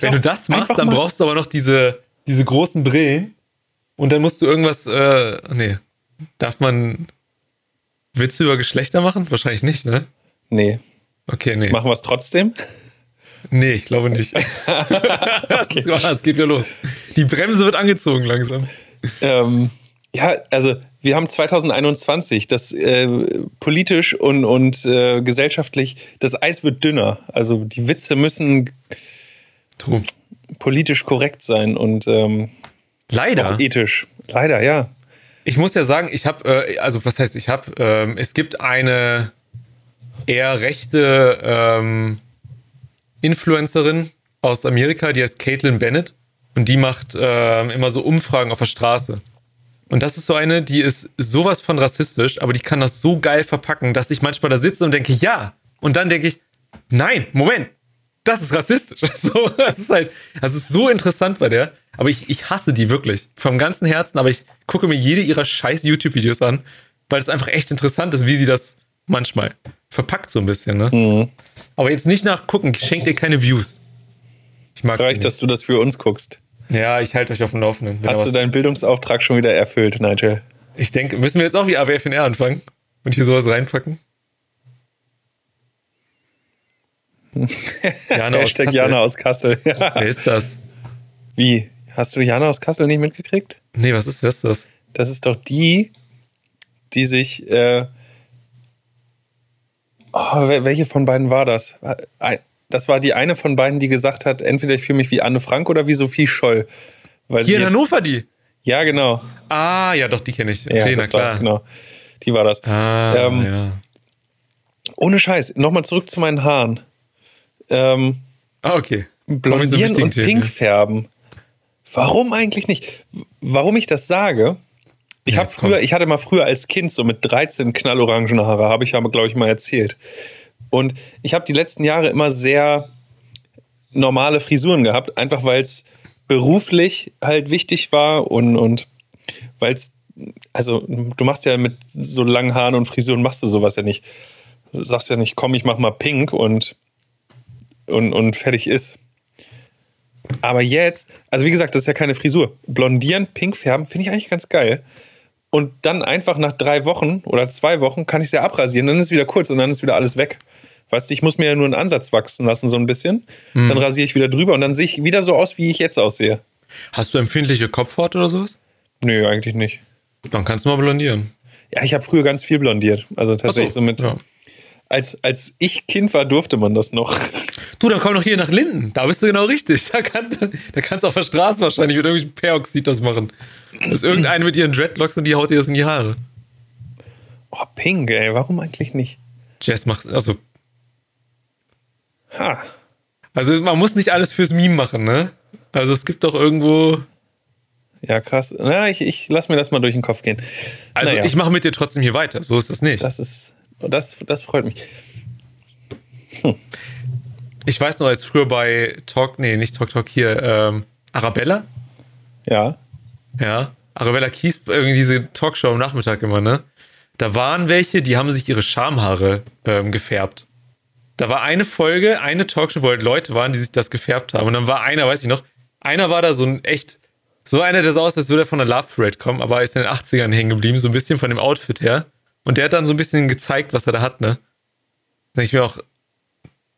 Wenn du das machst, dann brauchst du aber noch diese, diese großen Brillen. Und dann musst du irgendwas. Äh, nee. Darf man Witze über Geschlechter machen? Wahrscheinlich nicht, ne? Nee. Okay, nee. Machen wir es trotzdem? Nee, ich glaube nicht. okay. Es geht wieder los. Die Bremse wird angezogen langsam. Ähm, ja, also wir haben 2021, das äh, politisch und, und äh, gesellschaftlich, das Eis wird dünner. Also die Witze müssen True. politisch korrekt sein und ähm, leider ethisch. Leider, ja. Ich muss ja sagen, ich habe, äh, also was heißt, ich habe, ähm, es gibt eine eher rechte ähm, Influencerin aus Amerika, die heißt Caitlin Bennett und die macht ähm, immer so Umfragen auf der Straße. Und das ist so eine, die ist sowas von rassistisch, aber die kann das so geil verpacken, dass ich manchmal da sitze und denke, ja. Und dann denke ich, nein, Moment, das ist rassistisch. So, das ist halt, das ist so interessant bei der. Aber ich, ich hasse die wirklich. Vom ganzen Herzen, aber ich gucke mir jede ihrer scheiß YouTube-Videos an, weil es einfach echt interessant ist, wie sie das manchmal verpackt so ein bisschen, ne? Mhm. Aber jetzt nicht nachgucken, schenkt dir keine Views. Ich mag Reicht, dass du das für uns guckst. Ja, ich halte euch auf dem Laufenden. Hast du deinen Bildungsauftrag schon wieder erfüllt, Nigel? Ich denke, müssen wir jetzt auch wie AWFNR anfangen und hier sowas reinpacken? Jana aus Kassel. Jana aus Kassel. Wer ist das? Wie? Hast du Jana aus Kassel nicht mitgekriegt? Nee, was ist, wer ist das? Das ist doch die, die sich. Äh oh, welche von beiden war das? Das war die eine von beiden, die gesagt hat, entweder ich fühle mich wie Anne Frank oder wie Sophie Scholl. Hier in Hannover die? Ja, genau. Ah, ja, doch, die kenne ich. Okay, ja, na klar. War, genau. Die war das. Ah, ähm, ja. Ohne Scheiß, nochmal zurück zu meinen Haaren. Ähm, ah, okay. Blondieren und pink färben. Warum eigentlich nicht? Warum ich das sage? Ich ja, habe früher, ich hatte mal früher als Kind so mit 13 knallorangene Haare, habe ich aber glaube ich mal erzählt. Und ich habe die letzten Jahre immer sehr normale Frisuren gehabt, einfach weil es beruflich halt wichtig war und, und weil es, also du machst ja mit so langen Haaren und Frisuren machst du sowas ja nicht. Du sagst ja nicht, komm, ich mach mal pink und, und, und fertig ist. Aber jetzt, also wie gesagt, das ist ja keine Frisur. Blondieren, pink färben, finde ich eigentlich ganz geil. Und dann einfach nach drei Wochen oder zwei Wochen kann ich es ja abrasieren, dann ist es wieder kurz und dann ist wieder alles weg. Weißt du, ich muss mir ja nur einen Ansatz wachsen lassen, so ein bisschen. Mhm. Dann rasiere ich wieder drüber und dann sehe ich wieder so aus, wie ich jetzt aussehe. Hast du empfindliche Kopfhaut oder sowas? Nö, eigentlich nicht. Dann kannst du mal blondieren. Ja, ich habe früher ganz viel blondiert. Also tatsächlich so, so, mit. Ja. Als, als ich Kind war, durfte man das noch. Du, dann komm doch hier nach Linden. Da bist du genau richtig. Da kannst, du, da kannst du auf der Straße wahrscheinlich mit irgendwelchen Peroxid das machen. Das ist irgendeine mit ihren Dreadlocks und die haut dir das in die Haare. Oh, pink, ey. Warum eigentlich nicht? Jess macht, also Ha. Also man muss nicht alles fürs Meme machen, ne? Also es gibt doch irgendwo. Ja, krass. Na, ich, ich lass mir das mal durch den Kopf gehen. Also naja. ich mache mit dir trotzdem hier weiter. So ist das nicht. Das ist. Das, das freut mich. Hm. Ich weiß noch, als früher bei Talk, nee, nicht Talk Talk hier, ähm, Arabella. Ja. Ja. Arabella Kies, irgendwie diese Talkshow am Nachmittag immer, ne? Da waren welche, die haben sich ihre Schamhaare ähm, gefärbt. Da war eine Folge, eine Talkshow, wo halt Leute waren, die sich das gefärbt haben. Und dann war einer, weiß ich noch, einer war da so ein echt, so einer, der sah aus, als würde er von der Love Parade kommen, aber er ist in den 80ern hängen geblieben, so ein bisschen von dem Outfit her. Und der hat dann so ein bisschen gezeigt, was er da hat, ne? Da ich mir auch,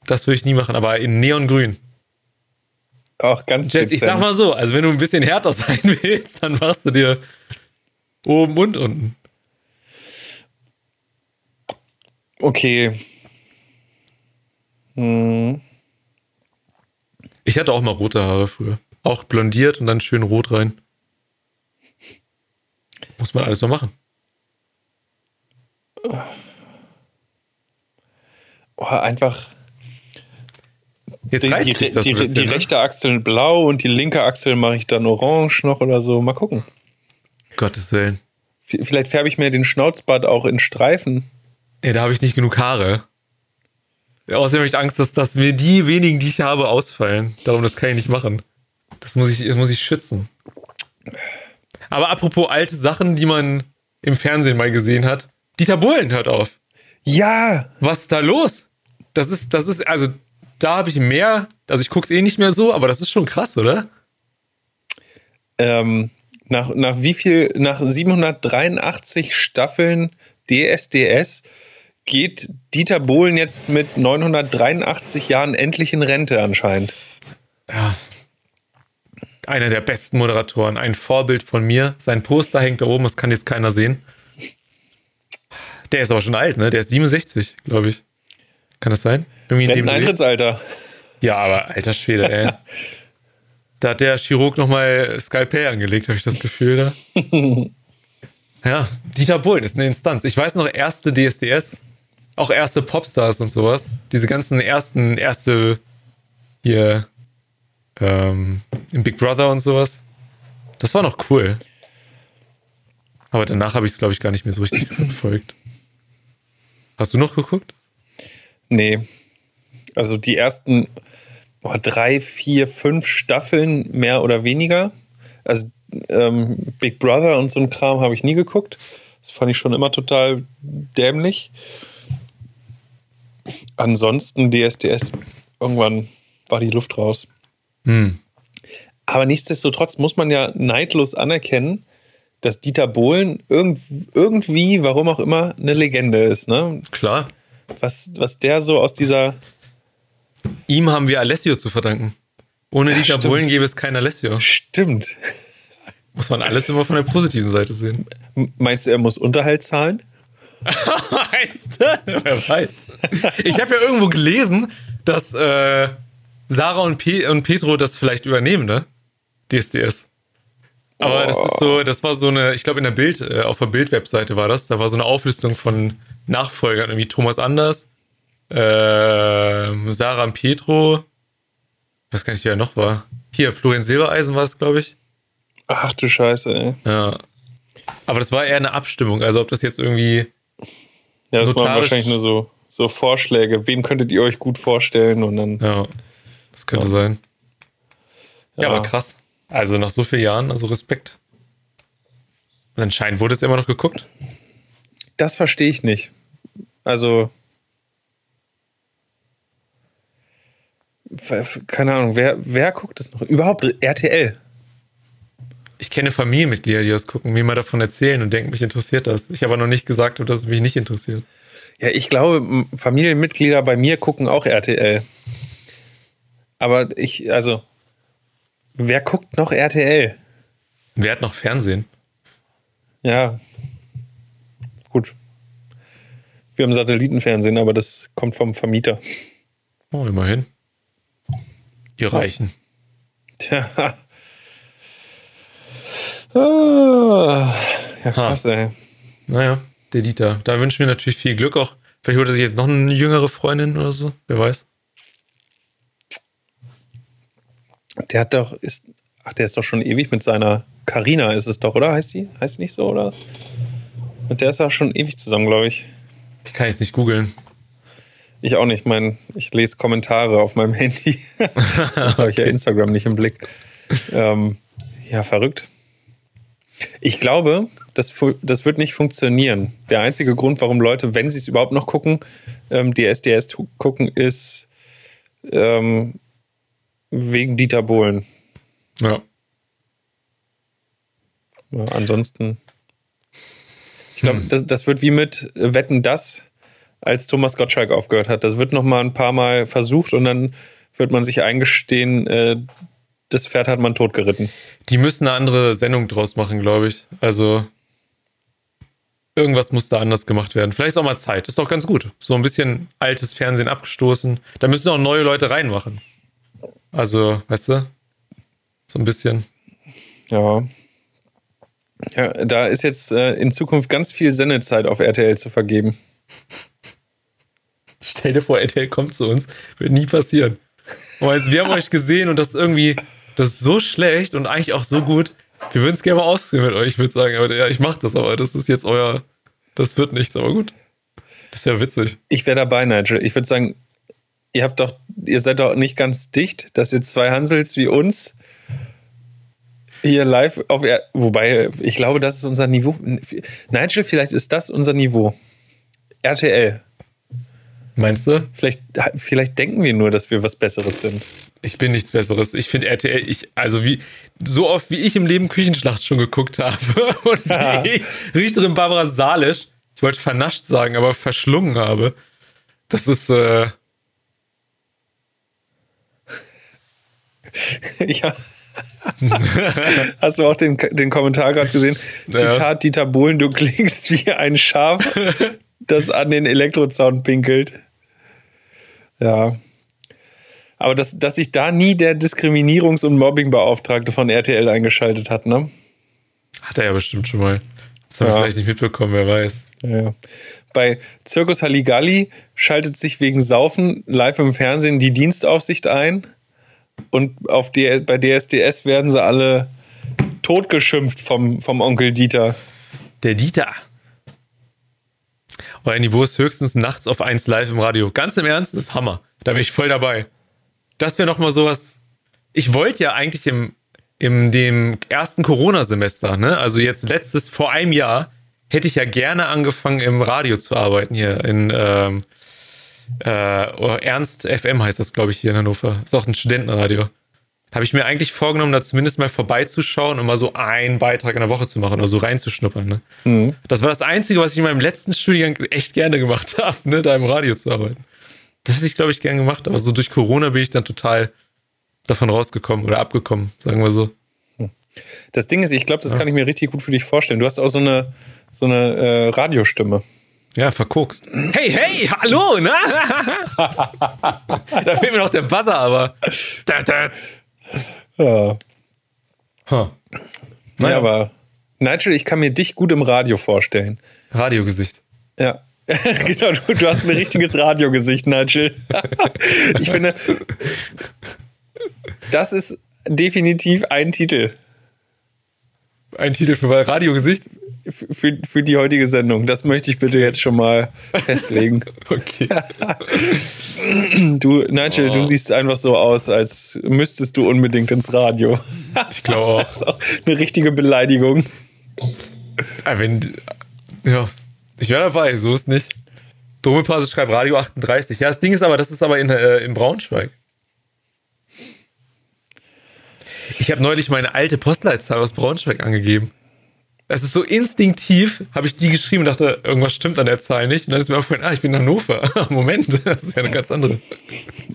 das würde ich nie machen, aber in Neongrün. Auch ganz Jess, ich sag mal so, also wenn du ein bisschen härter sein willst, dann machst du dir oben und unten. Okay, hm. Ich hatte auch mal rote Haare früher. Auch blondiert und dann schön rot rein. Muss man alles mal machen. Oh, einfach. Jetzt die, die, das die, bisschen, die ne? rechte Achsel blau und die linke Achsel mache ich dann orange noch oder so. Mal gucken. Gottes Willen. Vielleicht färbe ich mir den Schnauzbart auch in Streifen. Ja, da habe ich nicht genug Haare. Außerdem habe ich Angst, dass, dass mir die wenigen, die ich habe, ausfallen. Darum, das kann ich nicht machen. Das muss ich, das muss ich schützen. Aber apropos alte Sachen, die man im Fernsehen mal gesehen hat. Dieter Bohlen hört auf. Ja. Was ist da los? Das ist, das ist, also da habe ich mehr, also ich gucke es eh nicht mehr so, aber das ist schon krass, oder? Ähm, nach, nach wie viel, nach 783 Staffeln DSDS geht Dieter Bohlen jetzt mit 983 Jahren endlich in Rente anscheinend. Ja. Einer der besten Moderatoren, ein Vorbild von mir. Sein Poster hängt da oben, das kann jetzt keiner sehen. Der ist aber schon alt, ne? Der ist 67, glaube ich. Kann das sein? Irgendwie in dem Eintrittsalter. Ja, aber alter Schwede, ey. da hat der Chirurg nochmal Skalpell angelegt, habe ich das Gefühl da. ja, Dieter Bohlen ist eine Instanz. Ich weiß noch, erste DSDS, auch erste Popstars und sowas. Diese ganzen ersten, erste hier ähm, im Big Brother und sowas. Das war noch cool. Aber danach habe ich es, glaube ich, gar nicht mehr so richtig verfolgt. Hast du noch geguckt? Nee. Also die ersten oh, drei, vier, fünf Staffeln mehr oder weniger. Also ähm, Big Brother und so ein Kram habe ich nie geguckt. Das fand ich schon immer total dämlich ansonsten DSDS, irgendwann war die Luft raus. Hm. Aber nichtsdestotrotz muss man ja neidlos anerkennen, dass Dieter Bohlen irgendwie, warum auch immer, eine Legende ist. Ne? Klar. Was, was der so aus dieser. Ihm haben wir Alessio zu verdanken. Ohne Ja, Dieter stimmt. Bohlen gäbe es kein Alessio. Stimmt. Muss man alles immer von der positiven Seite sehen. Meinst du, er muss Unterhalt zahlen? Meinst du? Wer weiß. Ich habe ja irgendwo gelesen, dass äh, Sarah und, Pe und Petro das vielleicht übernehmen, ne? DSDS. Aber das ist so, das war so eine, ich glaube in der Bild, äh, auf der Bild-Webseite war das, da war so eine Auflistung von Nachfolgern, irgendwie Thomas Anders, ähm, Sarah und Petro, ich weiß gar nicht, wer noch war. Hier, Florian Silbereisen war es, glaube ich. Ach du Scheiße, ey. Ja. Aber das war eher eine Abstimmung, also ob das jetzt irgendwie Ja, das waren wahrscheinlich nur so, so Vorschläge. Wen könntet ihr euch gut vorstellen? Und dann. Ja, das könnte Ja. sein. Ja, Ja. aber krass. Also nach so vielen Jahren, also Respekt. Und anscheinend wurde es immer noch geguckt. Das verstehe ich nicht. Also. Keine Ahnung, wer, wer guckt das noch? Überhaupt RTL. Ich kenne Familienmitglieder, die das gucken, mir mal davon erzählen und denken, mich interessiert das. Ich aber noch nicht gesagt habe, dass es mich nicht interessiert. Ja, ich glaube, Familienmitglieder bei mir gucken auch RTL. Aber ich, also, wer guckt noch RTL? Wer hat noch Fernsehen? Ja. Gut. Wir haben Satellitenfernsehen, aber das kommt vom Vermieter. Oh, immerhin. Ihr Reichen. Tja. Ah, ja, krass, ey. Naja, der Dieter. Da wünschen wir natürlich viel Glück auch. Vielleicht holt er sich jetzt noch eine jüngere Freundin oder so. Wer weiß. Der hat doch, ist, ach, der ist doch schon ewig mit seiner Karina, ist es doch, oder? Heißt die? Heißt die nicht so, oder? Mit der ist er schon ewig zusammen, glaube ich. Ich kann jetzt nicht googeln. Ich auch nicht. Mein, ich lese Kommentare auf meinem Handy. Sonst habe ich ja Okay. Instagram nicht im Blick. Ähm, ja, verrückt. Ich glaube, das, das wird nicht funktionieren. Der einzige Grund, warum Leute, wenn sie es überhaupt noch gucken, ähm, DSDS gucken, ist ähm, wegen Dieter Bohlen. Ja. Ja, ansonsten. Ich glaube, das, das wird wie mit äh, Wetten das, als Thomas Gottschalk aufgehört hat. Das wird noch mal ein paar Mal versucht und dann wird man sich eingestehen, äh, das Pferd hat man totgeritten. Die müssen eine andere Sendung draus machen, glaube ich. Also irgendwas muss da anders gemacht werden. Vielleicht ist auch mal Zeit. Ist doch ganz gut. So ein bisschen altes Fernsehen abgestoßen. Da müssen auch neue Leute reinmachen. Also, weißt du? So ein bisschen. Ja. Ja, da ist jetzt äh, in Zukunft ganz viel Sendezeit auf RTL zu vergeben. Stell dir vor, RTL kommt zu uns. Wird nie passieren. Jetzt, wir haben euch gesehen und das ist irgendwie, das ist so schlecht und eigentlich auch so gut. Wir würden es gerne mal ausführen mit euch. Ich würde sagen, aber ja, ich mach das, aber das ist jetzt euer, das wird nichts, aber gut. Das wäre witzig. Ich wäre dabei, Nigel. Ich würde sagen, ihr habt doch, ihr seid doch nicht ganz dicht, dass ihr zwei Hansels wie uns hier live auf R wobei ich glaube, das ist unser Niveau. Nigel, vielleicht ist das unser Niveau. RTL. Meinst du? Vielleicht, vielleicht denken wir nur, dass wir was Besseres sind. Ich bin nichts Besseres. Ich finde RTL, ich, also wie, so oft wie ich im Leben Küchenschlacht schon geguckt habe und Ja. wie ich Richterin Barbara Salisch, ich wollte vernascht sagen, aber verschlungen habe. Das ist, äh, ja. Hast du auch den, den Kommentar gerade gesehen? Ja. Zitat Dieter Bohlen, du klingst wie ein Schaf, das an den Elektrozaun pinkelt. Ja. Aber dass, dass sich da nie der Diskriminierungs- und Mobbingbeauftragte von RTL eingeschaltet hat, ne? hat er ja bestimmt schon mal. Das haben wir Ja. vielleicht nicht mitbekommen, wer weiß. Ja. Bei Zirkus Halligalli schaltet sich wegen Saufen live im Fernsehen die Dienstaufsicht ein. Und auf D bei DSDS werden sie alle totgeschimpft vom, vom Onkel Dieter. Der Dieter. Euer Niveau ist höchstens nachts auf 1 live im Radio. Ganz im Ernst, ist Hammer. Da wäre ich voll dabei. Das wäre noch mal sowas. Ich wollte ja eigentlich im, im dem ersten Corona-Semester, ne? Also jetzt letztes, vor einem Jahr, hätte ich ja gerne angefangen, im Radio zu arbeiten hier in ähm, äh, oh, Ernst FM heißt das, glaube ich, hier in Hannover. Ist auch ein Studentenradio. Habe ich mir eigentlich vorgenommen, da zumindest mal vorbeizuschauen und mal so einen Beitrag in der Woche zu machen oder so reinzuschnuppern. Ne? Das war das Einzige, was ich in meinem letzten Studiengang echt gerne gemacht habe, ne? da im Radio zu arbeiten. Das hätte ich, glaube ich, gern gemacht, aber so durch Corona bin ich dann total davon rausgekommen oder abgekommen, sagen wir so. Das Ding ist, ich glaube, das kann ich mir richtig gut für dich vorstellen. Du hast auch so eine, so eine äh, Radiostimme. Ja, verguckst. Hey, hey, hallo, ne? da fehlt mir noch der Buzzer, aber. Da, da. Ja. Huh. Naja, aber Nigel, ich kann mir dich gut im Radio vorstellen. Radiogesicht. Ja. genau, du, du hast ein richtiges Radiogesicht, Nigel. ich finde, das ist definitiv ein Titel Ein Titel für Radiogesicht? für, für die heutige Sendung. Das möchte ich bitte jetzt schon mal festlegen. Okay. Du, Nigel, du siehst einfach so aus, als müsstest du unbedingt ins Radio. Ich glaube auch. Das ist auch eine richtige Beleidigung. Ah, Wenn, ja, ich wäre dabei, so ist nicht. Domepase schreibt Radio 38. Ja, das Ding ist aber, das ist aber in, äh, in Braunschweig. Ich habe neulich meine alte Postleitzahl aus Braunschweig angegeben. Das ist so instinktiv, habe ich die geschrieben und dachte, irgendwas stimmt an der Zahl nicht. Und dann ist mir aufgefallen, ah, ich bin in Hannover. Moment, das ist ja eine ganz andere.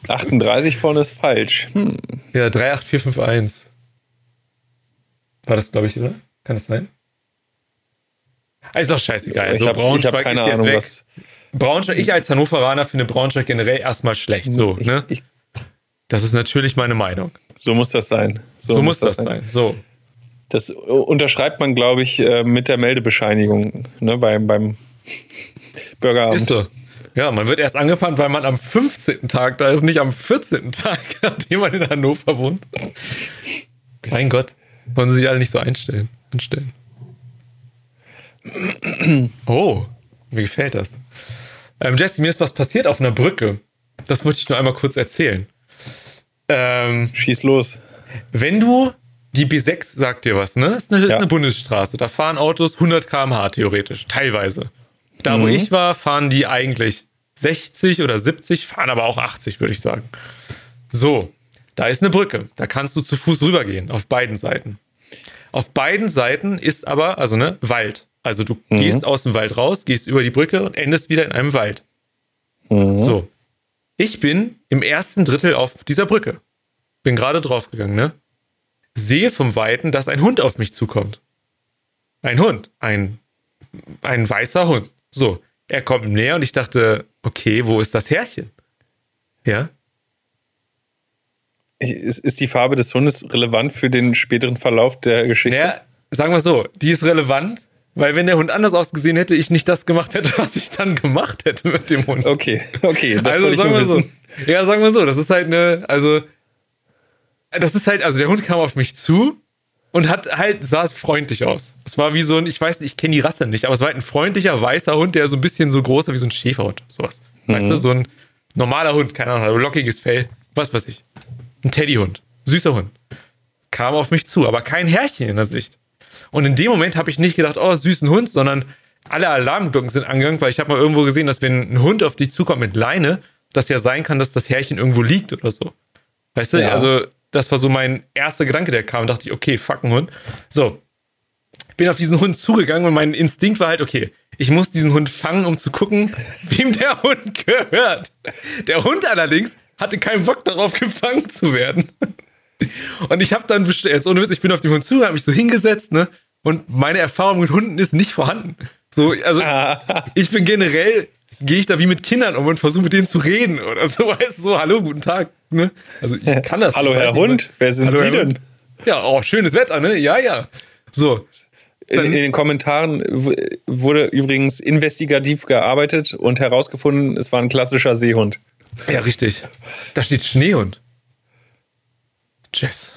38 vorne ist falsch. Hm. Ja, 38451. War das, glaube ich, oder? Kann das sein? Ah, Ist doch scheißegal. Also ich habe Braunschweig hab keine ist jetzt Ahnung, weg. was. Braunschweig, ich als Hannoveraner finde Braunschweig generell erstmal schlecht. So, ich, ne? ich, Das ist natürlich meine Meinung. So muss das sein. So, muss das sein. So. Das unterschreibt man, glaube ich, äh, mit der Meldebescheinigung ne, beim, beim Bürgeramt. Ist so. Ja, man wird erst angefangen, weil man am 15. Tag da ist, nicht am 14. Tag, nachdem man in Hannover wohnt. Mein Gott. Wollen sie sich alle nicht so einstellen. Anstellen. Oh, mir gefällt das. Ähm, Jesse, mir ist was passiert auf einer Brücke. Das möchte ich nur einmal kurz erzählen. Ähm, Schieß los. wenn du die B6 sagt dir was, ne? Ist eine, ist Ja. eine Bundesstraße. Da fahren Autos 100 km/h theoretisch, teilweise. Da, wo ich war, fahren die eigentlich 60 oder 70, fahren aber auch 80, würde ich sagen. So, da ist eine Brücke. Da kannst du zu Fuß rübergehen, auf beiden Seiten. Auf beiden Seiten ist aber, also ne, Wald. Also du gehst aus dem Wald raus, gehst über die Brücke und endest wieder in einem Wald. So. Ich bin im ersten Drittel auf dieser Brücke. Bin gerade draufgegangen, ne? Sehe vom Weiten, dass ein Hund auf mich zukommt. Ein Hund. Ein, ein weißer Hund. So. Er kommt näher und ich dachte, okay, wo ist das Härchen? Ja. Ist, ist die Farbe des Hundes relevant für den späteren Verlauf der Geschichte? Naja, sagen wir so, die ist relevant, weil wenn der Hund anders ausgesehen hätte, ich nicht das gemacht hätte, was ich dann gemacht hätte mit dem Hund. Okay, okay, das also sagen wir so. Ja, sagen wir so, das ist halt eine, also das ist halt, also der Hund kam auf mich zu und hat halt, sah freundlich aus. Es war wie so ein, ich weiß nicht, ich kenne die Rasse nicht, aber es war halt ein freundlicher, weißer Hund, der so ein bisschen so groß war wie so ein Schäferhund, sowas. Weißt du, so ein normaler Hund, keine Ahnung, hat lockiges Fell, was weiß ich. Ein Teddyhund, süßer Hund. Kam auf mich zu, aber kein Härchen in der Sicht. Und in dem Moment habe ich nicht gedacht, oh, süßen Hund, sondern alle Alarmglocken sind angegangen, weil ich habe mal irgendwo gesehen, dass wenn ein Hund auf dich zukommt mit Leine, das ja sein kann, dass das Härchen irgendwo liegt oder so. Weißt du, Ja. also das war so mein erster Gedanke, der kam, dachte ich, okay, fuck ein Hund. So, bin auf diesen Hund zugegangen und mein Instinkt war halt, okay, ich muss diesen Hund fangen, um zu gucken, wem der Hund gehört. Der Hund allerdings hatte keinen Bock darauf, gefangen zu werden. Und ich habe dann bestellt, jetzt ohne Witz, ich bin auf den Hund zu, habe mich so hingesetzt, ne? Und meine Erfahrung mit Hunden ist nicht vorhanden. So, also ich bin generell, gehe ich da wie mit Kindern um und versuche mit denen zu reden oder so, weißt du, so, hallo, guten Tag, ne? Also ich kann das Hallo, nicht, Herr weiß nicht, Hund, wer sind Hallo, Sie denn? Hund. Ja, oh, schönes Wetter, ne? Ja, ja. So, In, in den Kommentaren wurde übrigens investigativ gearbeitet und herausgefunden, es war ein klassischer Seehund. Ja, richtig. Da steht Schneehund. Jess.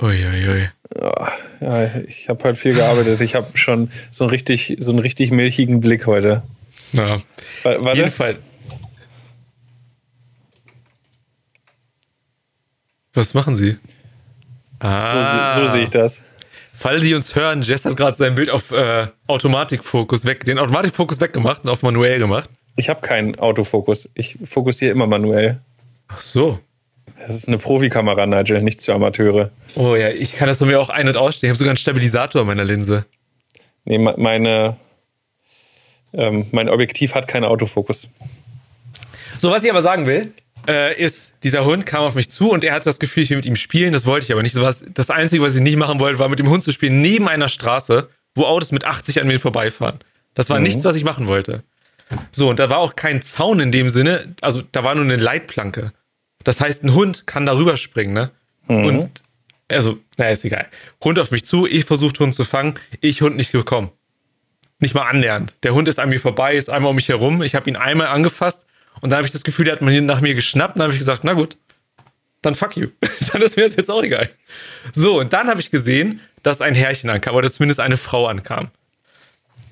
Uiuiui. Ja, ich habe heute viel gearbeitet. Ich habe schon so einen richtig, so einen richtig milchigen Blick heute. Na, Wa- Warte, jedenfalls. Was machen Sie? so, Ah, se- so sehe ich das. Fall die uns hören, Jess hat gerade sein Bild auf äh, Automatikfokus weg, den Automatikfokus weggemacht und auf manuell gemacht. Ich habe keinen Autofokus. Ich fokussiere immer manuell. Ach so. Das ist eine Profikamera, Nigel, nichts für Amateure. Oh ja, ich kann das von mir auch ein- und ausstellen. Ich habe sogar einen Stabilisator in meiner Linse. Nee, me- meine, ähm, mein Objektiv hat keinen Autofokus. So, was ich aber sagen will, äh, ist, dieser Hund kam auf mich zu und er hatte das Gefühl, ich will mit ihm spielen. Das wollte ich aber nicht. Das, das Einzige, was ich nicht machen wollte, war mit dem Hund zu spielen, neben einer Straße, wo Autos mit 80 an mir vorbeifahren. Das war mhm. nichts, was ich machen wollte. So, und da war auch kein Zaun in dem Sinne, also da war nur eine Leitplanke. Das heißt, ein Hund kann darüber springen, ne? Mhm. Und, also, naja, ist egal. Hund auf mich zu, ich versucht Hund zu fangen, ich Hund nicht gekommen. Nicht mal annähernd. Der Hund ist an mir vorbei, ist einmal um mich herum, ich habe ihn einmal angefasst und dann habe ich das Gefühl, der hat man nach mir geschnappt und dann habe ich gesagt, na gut, dann fuck you. dann ist mir das jetzt auch egal. So, und dann habe ich gesehen, dass ein Herrchen ankam oder zumindest eine Frau ankam.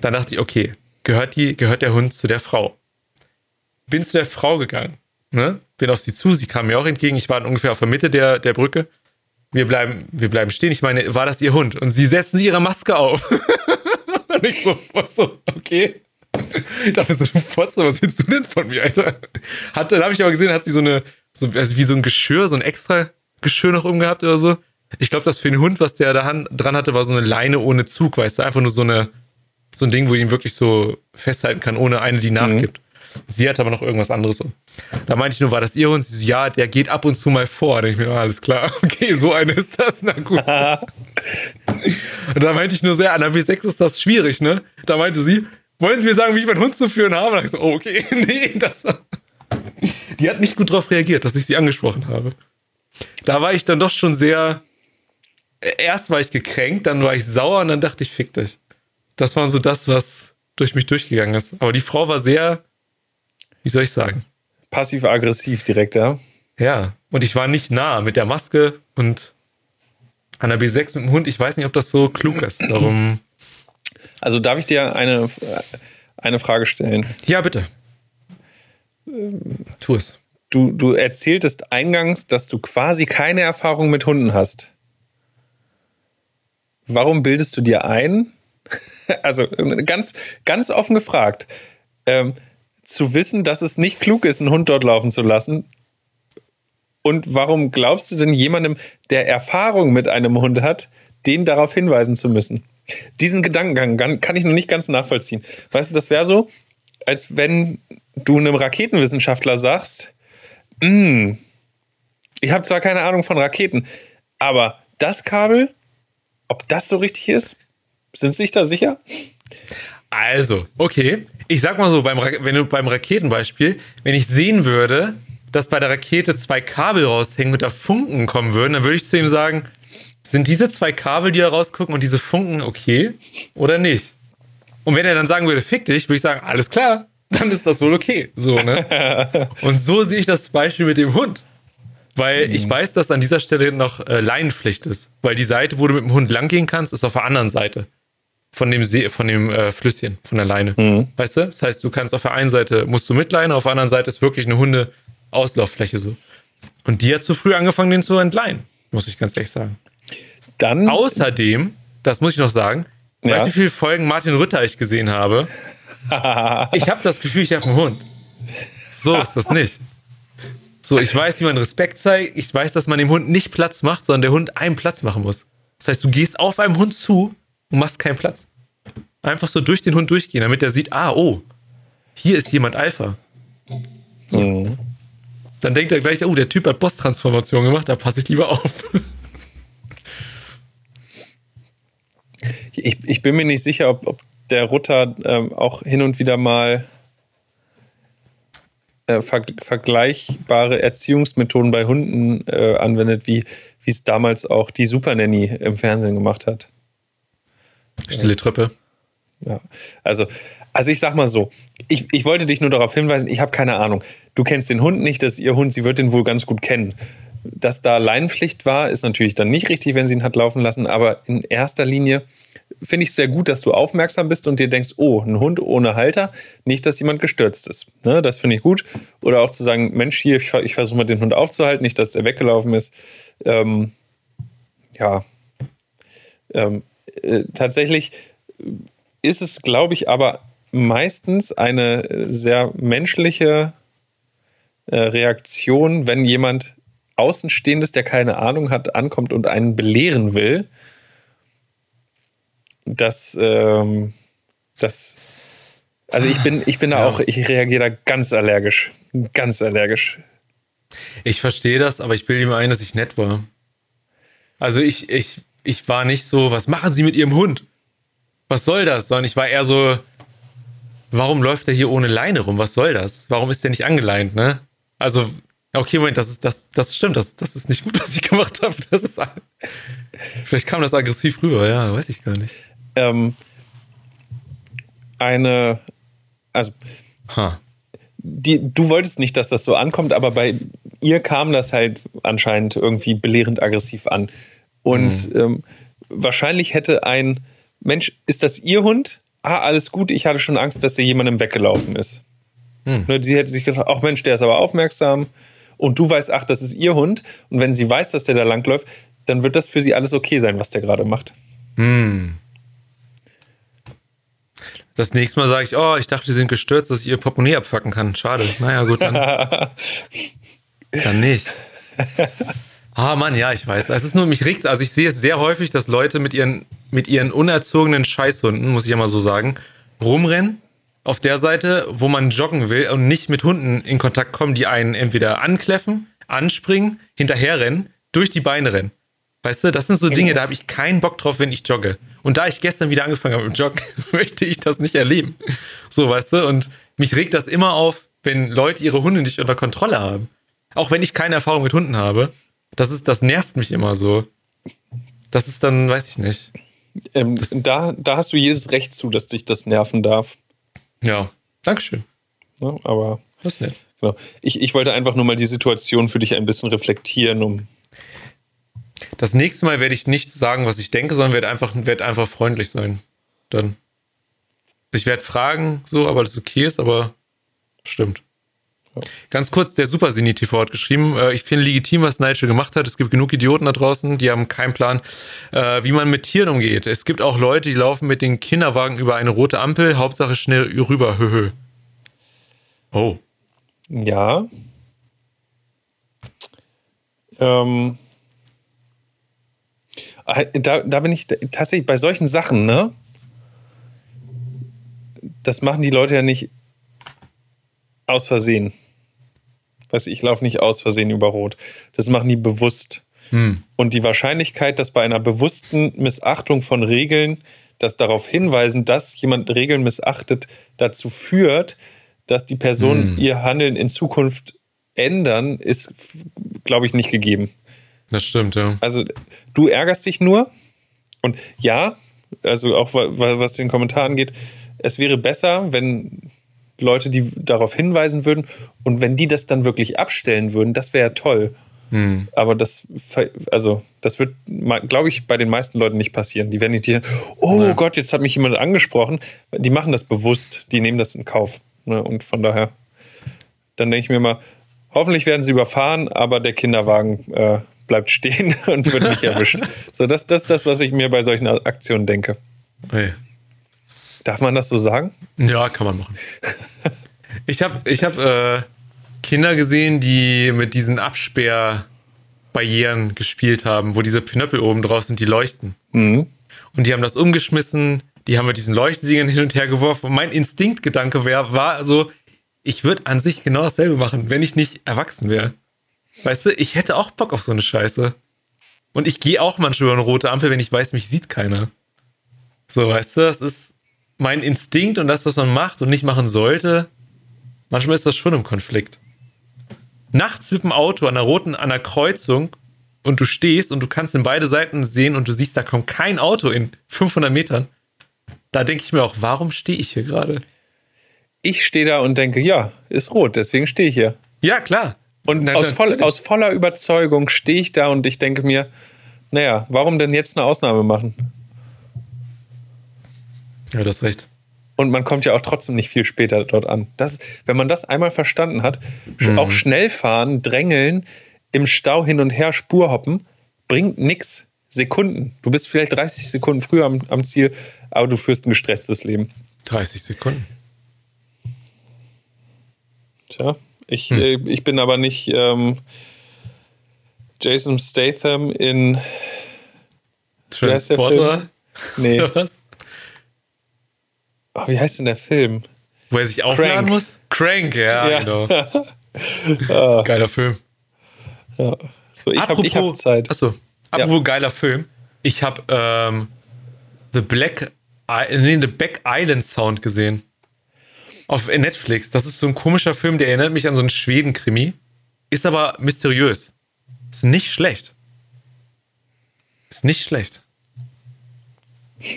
Dann dachte ich, okay, gehört, die, gehört der Hund zu der Frau. Bin zu der Frau gegangen, ne? bin auf sie zu, sie kam mir auch entgegen, ich war ungefähr auf der Mitte der, der Brücke. Wir bleiben, wir bleiben stehen. Ich meine, war das ihr Hund? Und sie setzen ihre Maske auf. und ich so, so okay. Ich dachte so, Fotze, was willst du denn von mir, Alter? Hat, dann habe ich aber gesehen, hat sie so eine, so, also wie so ein Geschirr, so ein extra Geschirr noch umgehabt oder so. Ich glaube, das für den Hund, was der da dran hatte, war so eine Leine ohne Zug, weißt du, einfach nur so eine, so ein Ding, wo ich ihn wirklich so festhalten kann, ohne eine, die nachgibt. Mhm. Sie hat aber noch irgendwas anderes so. Da meinte ich nur, war das ihr Hund? Sie so, ja, der geht ab und zu mal vor. Da denke ich mir, alles klar, okay, so eine ist das, na gut. da meinte ich nur so, ja, an der W6 ist das schwierig, ne? Da meinte sie, wollen Sie mir sagen, wie ich meinen Hund zu führen habe? Da ich so, oh, okay, nee, das. Die hat nicht gut darauf reagiert, dass ich sie angesprochen habe. Da war ich dann doch schon sehr. Erst war ich gekränkt, dann war ich sauer und dann dachte ich, fick dich. Das war so das, was durch mich durchgegangen ist. Aber die Frau war sehr, wie soll ich sagen? Passiv-aggressiv direkt, ja. Ja, und ich war nicht nah mit der Maske und an der B6 mit dem Hund. Ich weiß nicht, ob das so klug ist. Darum also darf ich dir eine, eine Frage stellen? Ja, bitte. Tu es. Du, du erzähltest eingangs, dass du quasi keine Erfahrung mit Hunden hast. Warum bildest du dir ein? Also ganz, ganz offen gefragt, ähm, zu wissen, dass es nicht klug ist, einen Hund dort laufen zu lassen. Und warum glaubst du denn jemandem, der Erfahrung mit einem Hund hat, den darauf hinweisen zu müssen? Diesen Gedankengang kann ich noch nicht ganz nachvollziehen. Weißt du, das wäre so, als wenn du einem Raketenwissenschaftler sagst, mm, ich habe zwar keine Ahnung von Raketen, aber das Kabel, ob das so richtig ist, sind Sie sich da sicher? Also, okay. Ich sag mal so, beim, wenn du beim Raketenbeispiel, wenn ich sehen würde, dass bei der Rakete zwei Kabel raushängen und da Funken kommen würden, dann würde ich zu ihm sagen, sind diese zwei Kabel, die da rausgucken und diese Funken okay oder nicht? Und wenn er dann sagen würde, fick dich, würde ich sagen, alles klar, dann ist das wohl okay. So, ne? und so sehe ich das Beispiel mit dem Hund. Weil ich mhm. weiß, dass an dieser Stelle noch äh, Leinenpflicht ist. Weil die Seite, wo du mit dem Hund langgehen kannst, ist auf der anderen Seite. Von dem See, von dem äh, Flüsschen, von der Leine. Mhm. Weißt du? Das heißt, du kannst auf der einen Seite musst du mit Leine, auf der anderen Seite ist wirklich eine Hunde-Auslauffläche so. Und die hat zu früh angefangen, den zu entleihen. Muss ich ganz ehrlich sagen. Dann. Außerdem, das muss ich noch sagen, ja. weißt du, wie viele Folgen Martin Rütter ich gesehen habe? ich habe das Gefühl, ich habe einen Hund. So ist das nicht. So, ich weiß, wie man Respekt zeigt. Ich weiß, dass man dem Hund nicht Platz macht, sondern der Hund einen Platz machen muss. Das heißt, du gehst auf einem Hund zu und machst keinen Platz. Einfach so durch den Hund durchgehen, damit er sieht, ah, oh, hier ist jemand Alpha. So. Mhm. Dann denkt er gleich, oh, der Typ hat Boss-Transformation gemacht, da passe ich lieber auf. Ich, ich bin mir nicht sicher, ob, ob der Rutter ähm, auch hin und wieder mal äh, ver vergleichbare Erziehungsmethoden bei Hunden äh, anwendet, wie es damals auch die Super Nanny im Fernsehen gemacht hat. Stille Treppe. Ja, also, also ich sag mal so, ich, ich wollte dich nur darauf hinweisen, ich habe keine Ahnung. Du kennst den Hund nicht, das ist ihr Hund, sie wird den wohl ganz gut kennen. Dass da Leinenpflicht war, ist natürlich dann nicht richtig, wenn sie ihn hat laufen lassen, aber in erster Linie finde ich sehr gut, dass du aufmerksam bist und dir denkst, oh, ein Hund ohne Halter, nicht, dass jemand gestürzt ist. Ne, das finde ich gut. Oder auch zu sagen, Mensch, hier, ich, ich versuche mal den Hund aufzuhalten, nicht, dass der weggelaufen ist. Ähm, ja, ähm, äh, tatsächlich ist es, glaube ich, aber meistens eine sehr menschliche äh, Reaktion, wenn jemand Außenstehendes, der keine Ahnung hat, ankommt und einen belehren will das, ähm, das, also ich bin, ich bin da ja. auch, ich reagiere da ganz allergisch. Ganz allergisch. Ich verstehe das, aber ich bilde mir ein, dass ich nett war. Also ich, ich, ich war nicht so, was machen Sie mit Ihrem Hund? Was soll das? Sondern ich war eher so, warum läuft er hier ohne Leine rum? Was soll das? Warum ist der nicht angeleint, ne? Also, okay, Moment, das ist, das, das stimmt, das, das ist nicht gut, was ich gemacht habe. Das ist, vielleicht kam das aggressiv rüber, ja, weiß ich gar nicht. Ähm, eine, also, Ha. die, du wolltest nicht, dass das so ankommt, aber bei ihr kam das halt anscheinend irgendwie belehrend aggressiv an. Und ähm, wahrscheinlich hätte ein Mensch, ist das ihr Hund? Ah, alles gut, ich hatte schon Angst, dass der jemandem weggelaufen ist. Ne, die hätte sich gedacht, ach Mensch, der ist aber aufmerksam. Und du weißt, ach, das ist ihr Hund. Und wenn sie weiß, dass der da langläuft, dann wird das für sie alles okay sein, was der gerade macht. Das nächste Mal sage ich, oh, ich dachte, die sind gestürzt, dass ich ihr Portemonnaie abfacken kann. Schade. Naja, gut, dann, dann nicht. Ah, Mann, ja, ich weiß. Es ist nur, mich regt, also ich sehe es sehr häufig, dass Leute mit ihren, mit ihren unerzogenen Scheißhunden, muss ich ja mal so sagen, rumrennen auf der Seite, wo man joggen will und nicht mit Hunden in Kontakt kommen, die einen entweder ankläffen, anspringen, hinterherrennen, durch die Beine rennen. Weißt du, das sind so Dinge, da habe ich keinen Bock drauf, wenn ich jogge. Und da ich gestern wieder angefangen habe mit dem Joggen, möchte ich das nicht erleben. So, weißt du, und mich regt das immer auf, wenn Leute ihre Hunde nicht unter Kontrolle haben. Auch wenn ich keine Erfahrung mit Hunden habe. Das ist, das nervt mich immer so. Das ist dann, weiß ich nicht. Ähm, da, da hast du jedes Recht zu, dass dich das nerven darf. Ja. Dankeschön. Ne? Aber Das ist nett. genau. ich, ich wollte einfach nur mal die Situation für dich ein bisschen reflektieren, um Das nächste Mal werde ich nicht sagen, was ich denke, sondern werde einfach, werde einfach freundlich sein. Dann. Ich werde fragen, so, aber das okay ist, aber stimmt. Ganz kurz, der Super TV hat geschrieben, äh, ich finde legitim, was Nigel gemacht hat. Es gibt genug Idioten da draußen, die haben keinen Plan, äh, wie man mit Tieren umgeht. Es gibt auch Leute, die laufen mit den Kinderwagen über eine rote Ampel, Hauptsache schnell rüber, höhö. Oh. Ja. Ähm, äh, da, da bin ich tatsächlich bei solchen Sachen, ne? Das machen die Leute ja nicht aus Versehen. Weiß ich, ich laufe nicht aus Versehen über Rot. Das machen die bewusst. Und die Wahrscheinlichkeit, dass bei einer bewussten Missachtung von Regeln, das darauf hinweisen, dass jemand Regeln missachtet, dazu führt, dass die Personen ihr Handeln in Zukunft ändern, ist, glaube ich, nicht gegeben. Das stimmt, ja. Also du ärgerst dich nur und ja, also auch wa- wa- was den Kommentar angeht, es wäre besser, wenn Leute die darauf hinweisen würden und wenn die das dann wirklich abstellen würden, das wäre ja toll. Aber das, also das wird, glaube ich, bei den meisten Leuten nicht passieren. Die werden nicht, die, oh Gott, jetzt hat mich jemand angesprochen. Die machen das bewusst, die nehmen das in Kauf. Ne? Und von daher, dann denke ich mir mal, hoffentlich werden sie überfahren, aber der Kinderwagen äh, bleibt stehen und wird nicht erwischt. So, das, das ist das, was ich mir bei solchen Aktionen denke. Hey. Darf man das so sagen? Ja, kann man machen. Ich habe ich hab, äh, Kinder gesehen, die mit diesen Absperrbarrieren gespielt haben, wo diese Pinöppel oben drauf sind, die leuchten. Mhm. Und die haben das umgeschmissen, die haben mit diesen Leuchtdingen hin und her geworfen. Und mein Instinktgedanke wär, war so, ich würde an sich genau dasselbe machen, wenn ich nicht erwachsen wäre. Weißt du, ich hätte auch Bock auf so eine Scheiße. Und ich gehe auch manchmal über eine rote Ampel, wenn ich weiß, mich sieht keiner. So, weißt du, das ist mein Instinkt und das, was man macht und nicht machen sollte. Manchmal ist das schon im Konflikt. Nachts mit dem Auto an der roten, an der Kreuzung und du stehst und du kannst in beide Seiten sehen und du siehst, da kommt kein Auto in 500 Metern. Da denke ich mir auch, warum stehe ich hier gerade? Ich stehe da und denke, ja, ist rot, deswegen stehe ich hier. Ja, klar. Und Na, aus, voll, aus voller Überzeugung stehe ich da und ich denke mir, naja, warum denn jetzt eine Ausnahme machen? Ja, du hast recht. Und man kommt ja auch trotzdem nicht viel später dort an. Das, wenn man das einmal verstanden hat, sch- auch schnell fahren, drängeln, im Stau hin und her Spur hoppen, bringt nix. Sekunden. Du bist vielleicht 30 Sekunden früher am, am Ziel, aber du führst ein gestresstes Leben. 30 Sekunden. Tja, ich, äh, ich bin aber nicht ähm, Jason Statham in. Transporter? Nee, was? Oh, wie heißt denn der Film? Wo er sich aufladen Crank. muss? Crank, ja, Ja. genau. Geiler Film. Ja. So, ich habe hab Zeit. Achso, apropos ja. geiler Film. Ich habe ähm, The Black nee, The Back Island Sound gesehen. Auf Netflix. Das ist so ein komischer Film, der erinnert mich an so einen Schweden-Krimi. Ist aber mysteriös. Ist nicht schlecht. Ist nicht schlecht.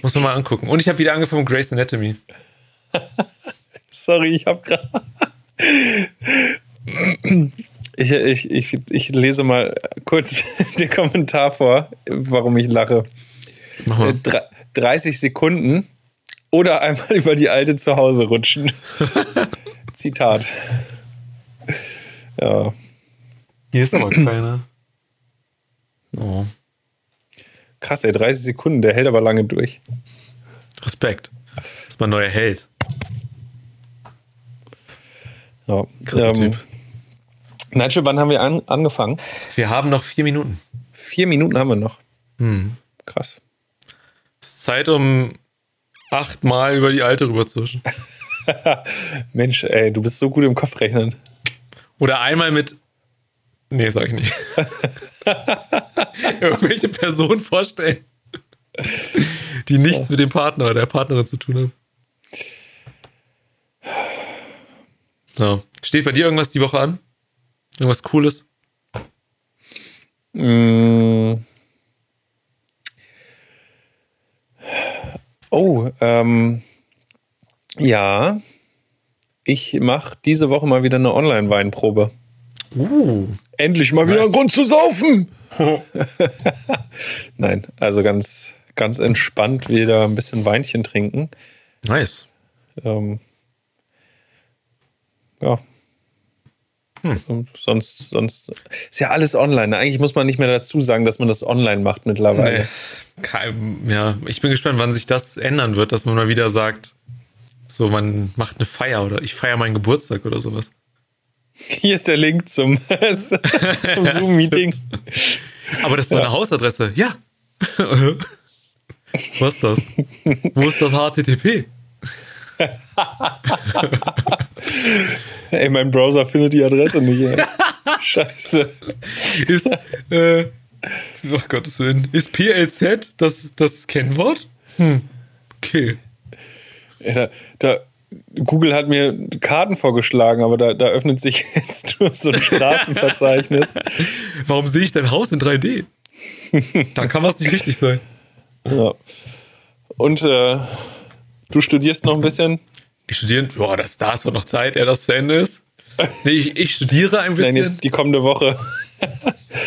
Muss man mal angucken. Und ich habe wieder angefangen mit Grey's Anatomy. Sorry, ich habe gerade. ich, ich, ich, ich lese mal kurz den Kommentar vor, warum ich lache. Mach mal. 30 Sekunden oder einmal über die alte zu Hause rutschen. Zitat. Ja. Hier ist aber keiner. Oh. Krass, ey, 30 Sekunden, der hält aber lange durch. Respekt. Das ist mein neuer Held. Ja. Ähm, Nigel, wann haben wir an, angefangen? Wir haben noch vier Minuten. Vier Minuten haben wir noch. Hm. Krass. Es ist Zeit, um achtmal über die alte rüberzuschen. Mensch, ey, du bist so gut im Kopfrechnen. Oder einmal mit. Nee, sag ich nicht. Irgendwelche Personen vorstellen, die nichts ja. mit dem Partner oder der Partnerin zu tun haben. So. Steht bei dir irgendwas die Woche an? Irgendwas Cooles? Mmh. Oh, ähm, ja. Ich mache diese Woche mal wieder eine Online-Weinprobe. Uh, Endlich mal nice. wieder ein Grund zu saufen. Nein, also ganz, ganz entspannt wieder ein bisschen Weinchen trinken. Nice. Ähm, ja. Hm. sonst, sonst ist ja alles online. Eigentlich muss man nicht mehr dazu sagen, dass man das online macht mittlerweile. Nee ja, ich bin gespannt, wann sich das ändern wird, dass man mal wieder sagt, so, man macht eine Feier oder ich feiere meinen Geburtstag oder sowas. Hier ist der Link zum, zum Zoom-Meeting. Aber das ist doch ja. eine Hausadresse. Ja. Was ist das? Wo ist das HTTP? Ey, mein Browser findet die Adresse nicht. Ey. Scheiße. Ist, äh, Ach Gottes Willen. Ist PLZ das, das Kennwort? Hm. Okay. Ja, da, da, Google hat mir Karten vorgeschlagen, aber da, da öffnet sich jetzt nur so ein Straßenverzeichnis. Warum sehe ich dein Haus in 3D? Dann kann was nicht richtig sein. Ja. Und äh, du studierst noch ein bisschen? Ich studiere, boah, das, da ist doch noch Zeit, ja, dass zu Ende ist. Nee, ich, ich studiere ein bisschen. Nein, jetzt die kommende Woche.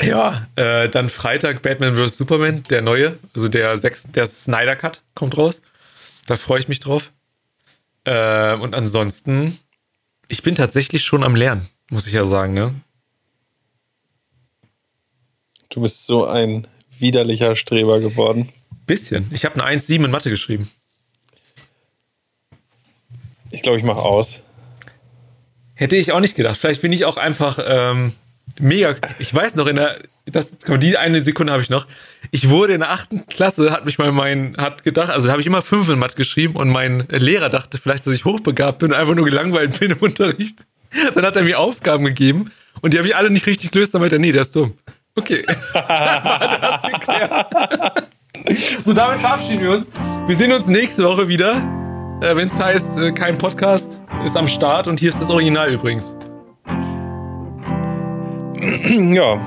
ja, äh, dann Freitag Batman vs. Superman, der neue, also der, sechs, der Snyder Cut kommt raus. Da freue ich mich drauf. Äh, und ansonsten, ich bin tatsächlich schon am Lernen, muss ich ja sagen, ne? Du bist so ein widerlicher Streber geworden. Bisschen. Ich habe eine 1,7 in Mathe geschrieben. Ich glaube, ich mache aus. Hätte ich auch nicht gedacht. Vielleicht bin ich auch einfach ähm, mega. Ich weiß noch, in der, das, die eine Sekunde habe ich noch. Ich wurde in der achten Klasse, hat mich mal mein, hat gedacht, also habe ich immer fünf in Mathe geschrieben und mein Lehrer dachte vielleicht, dass ich hochbegabt bin und einfach nur gelangweilt bin im Unterricht. Dann hat er mir Aufgaben gegeben und die habe ich alle nicht richtig gelöst, dann meinte er, nee, der ist dumm. Okay. war das geklärt. so, damit verabschieden wir uns. Wir sehen uns nächste Woche wieder, äh, wenn es heißt, äh, kein Podcast ist am Start und hier ist das Original übrigens. ja,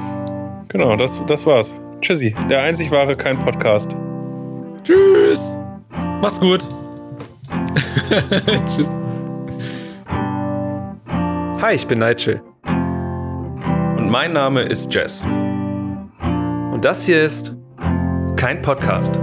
genau, das, das war's. Tschüssi, der einzig wahre kein Podcast. Tschüss. Macht's gut. Tschüss. Hi, ich bin Nigel. Und mein Name ist Jess. Und das hier ist kein Podcast.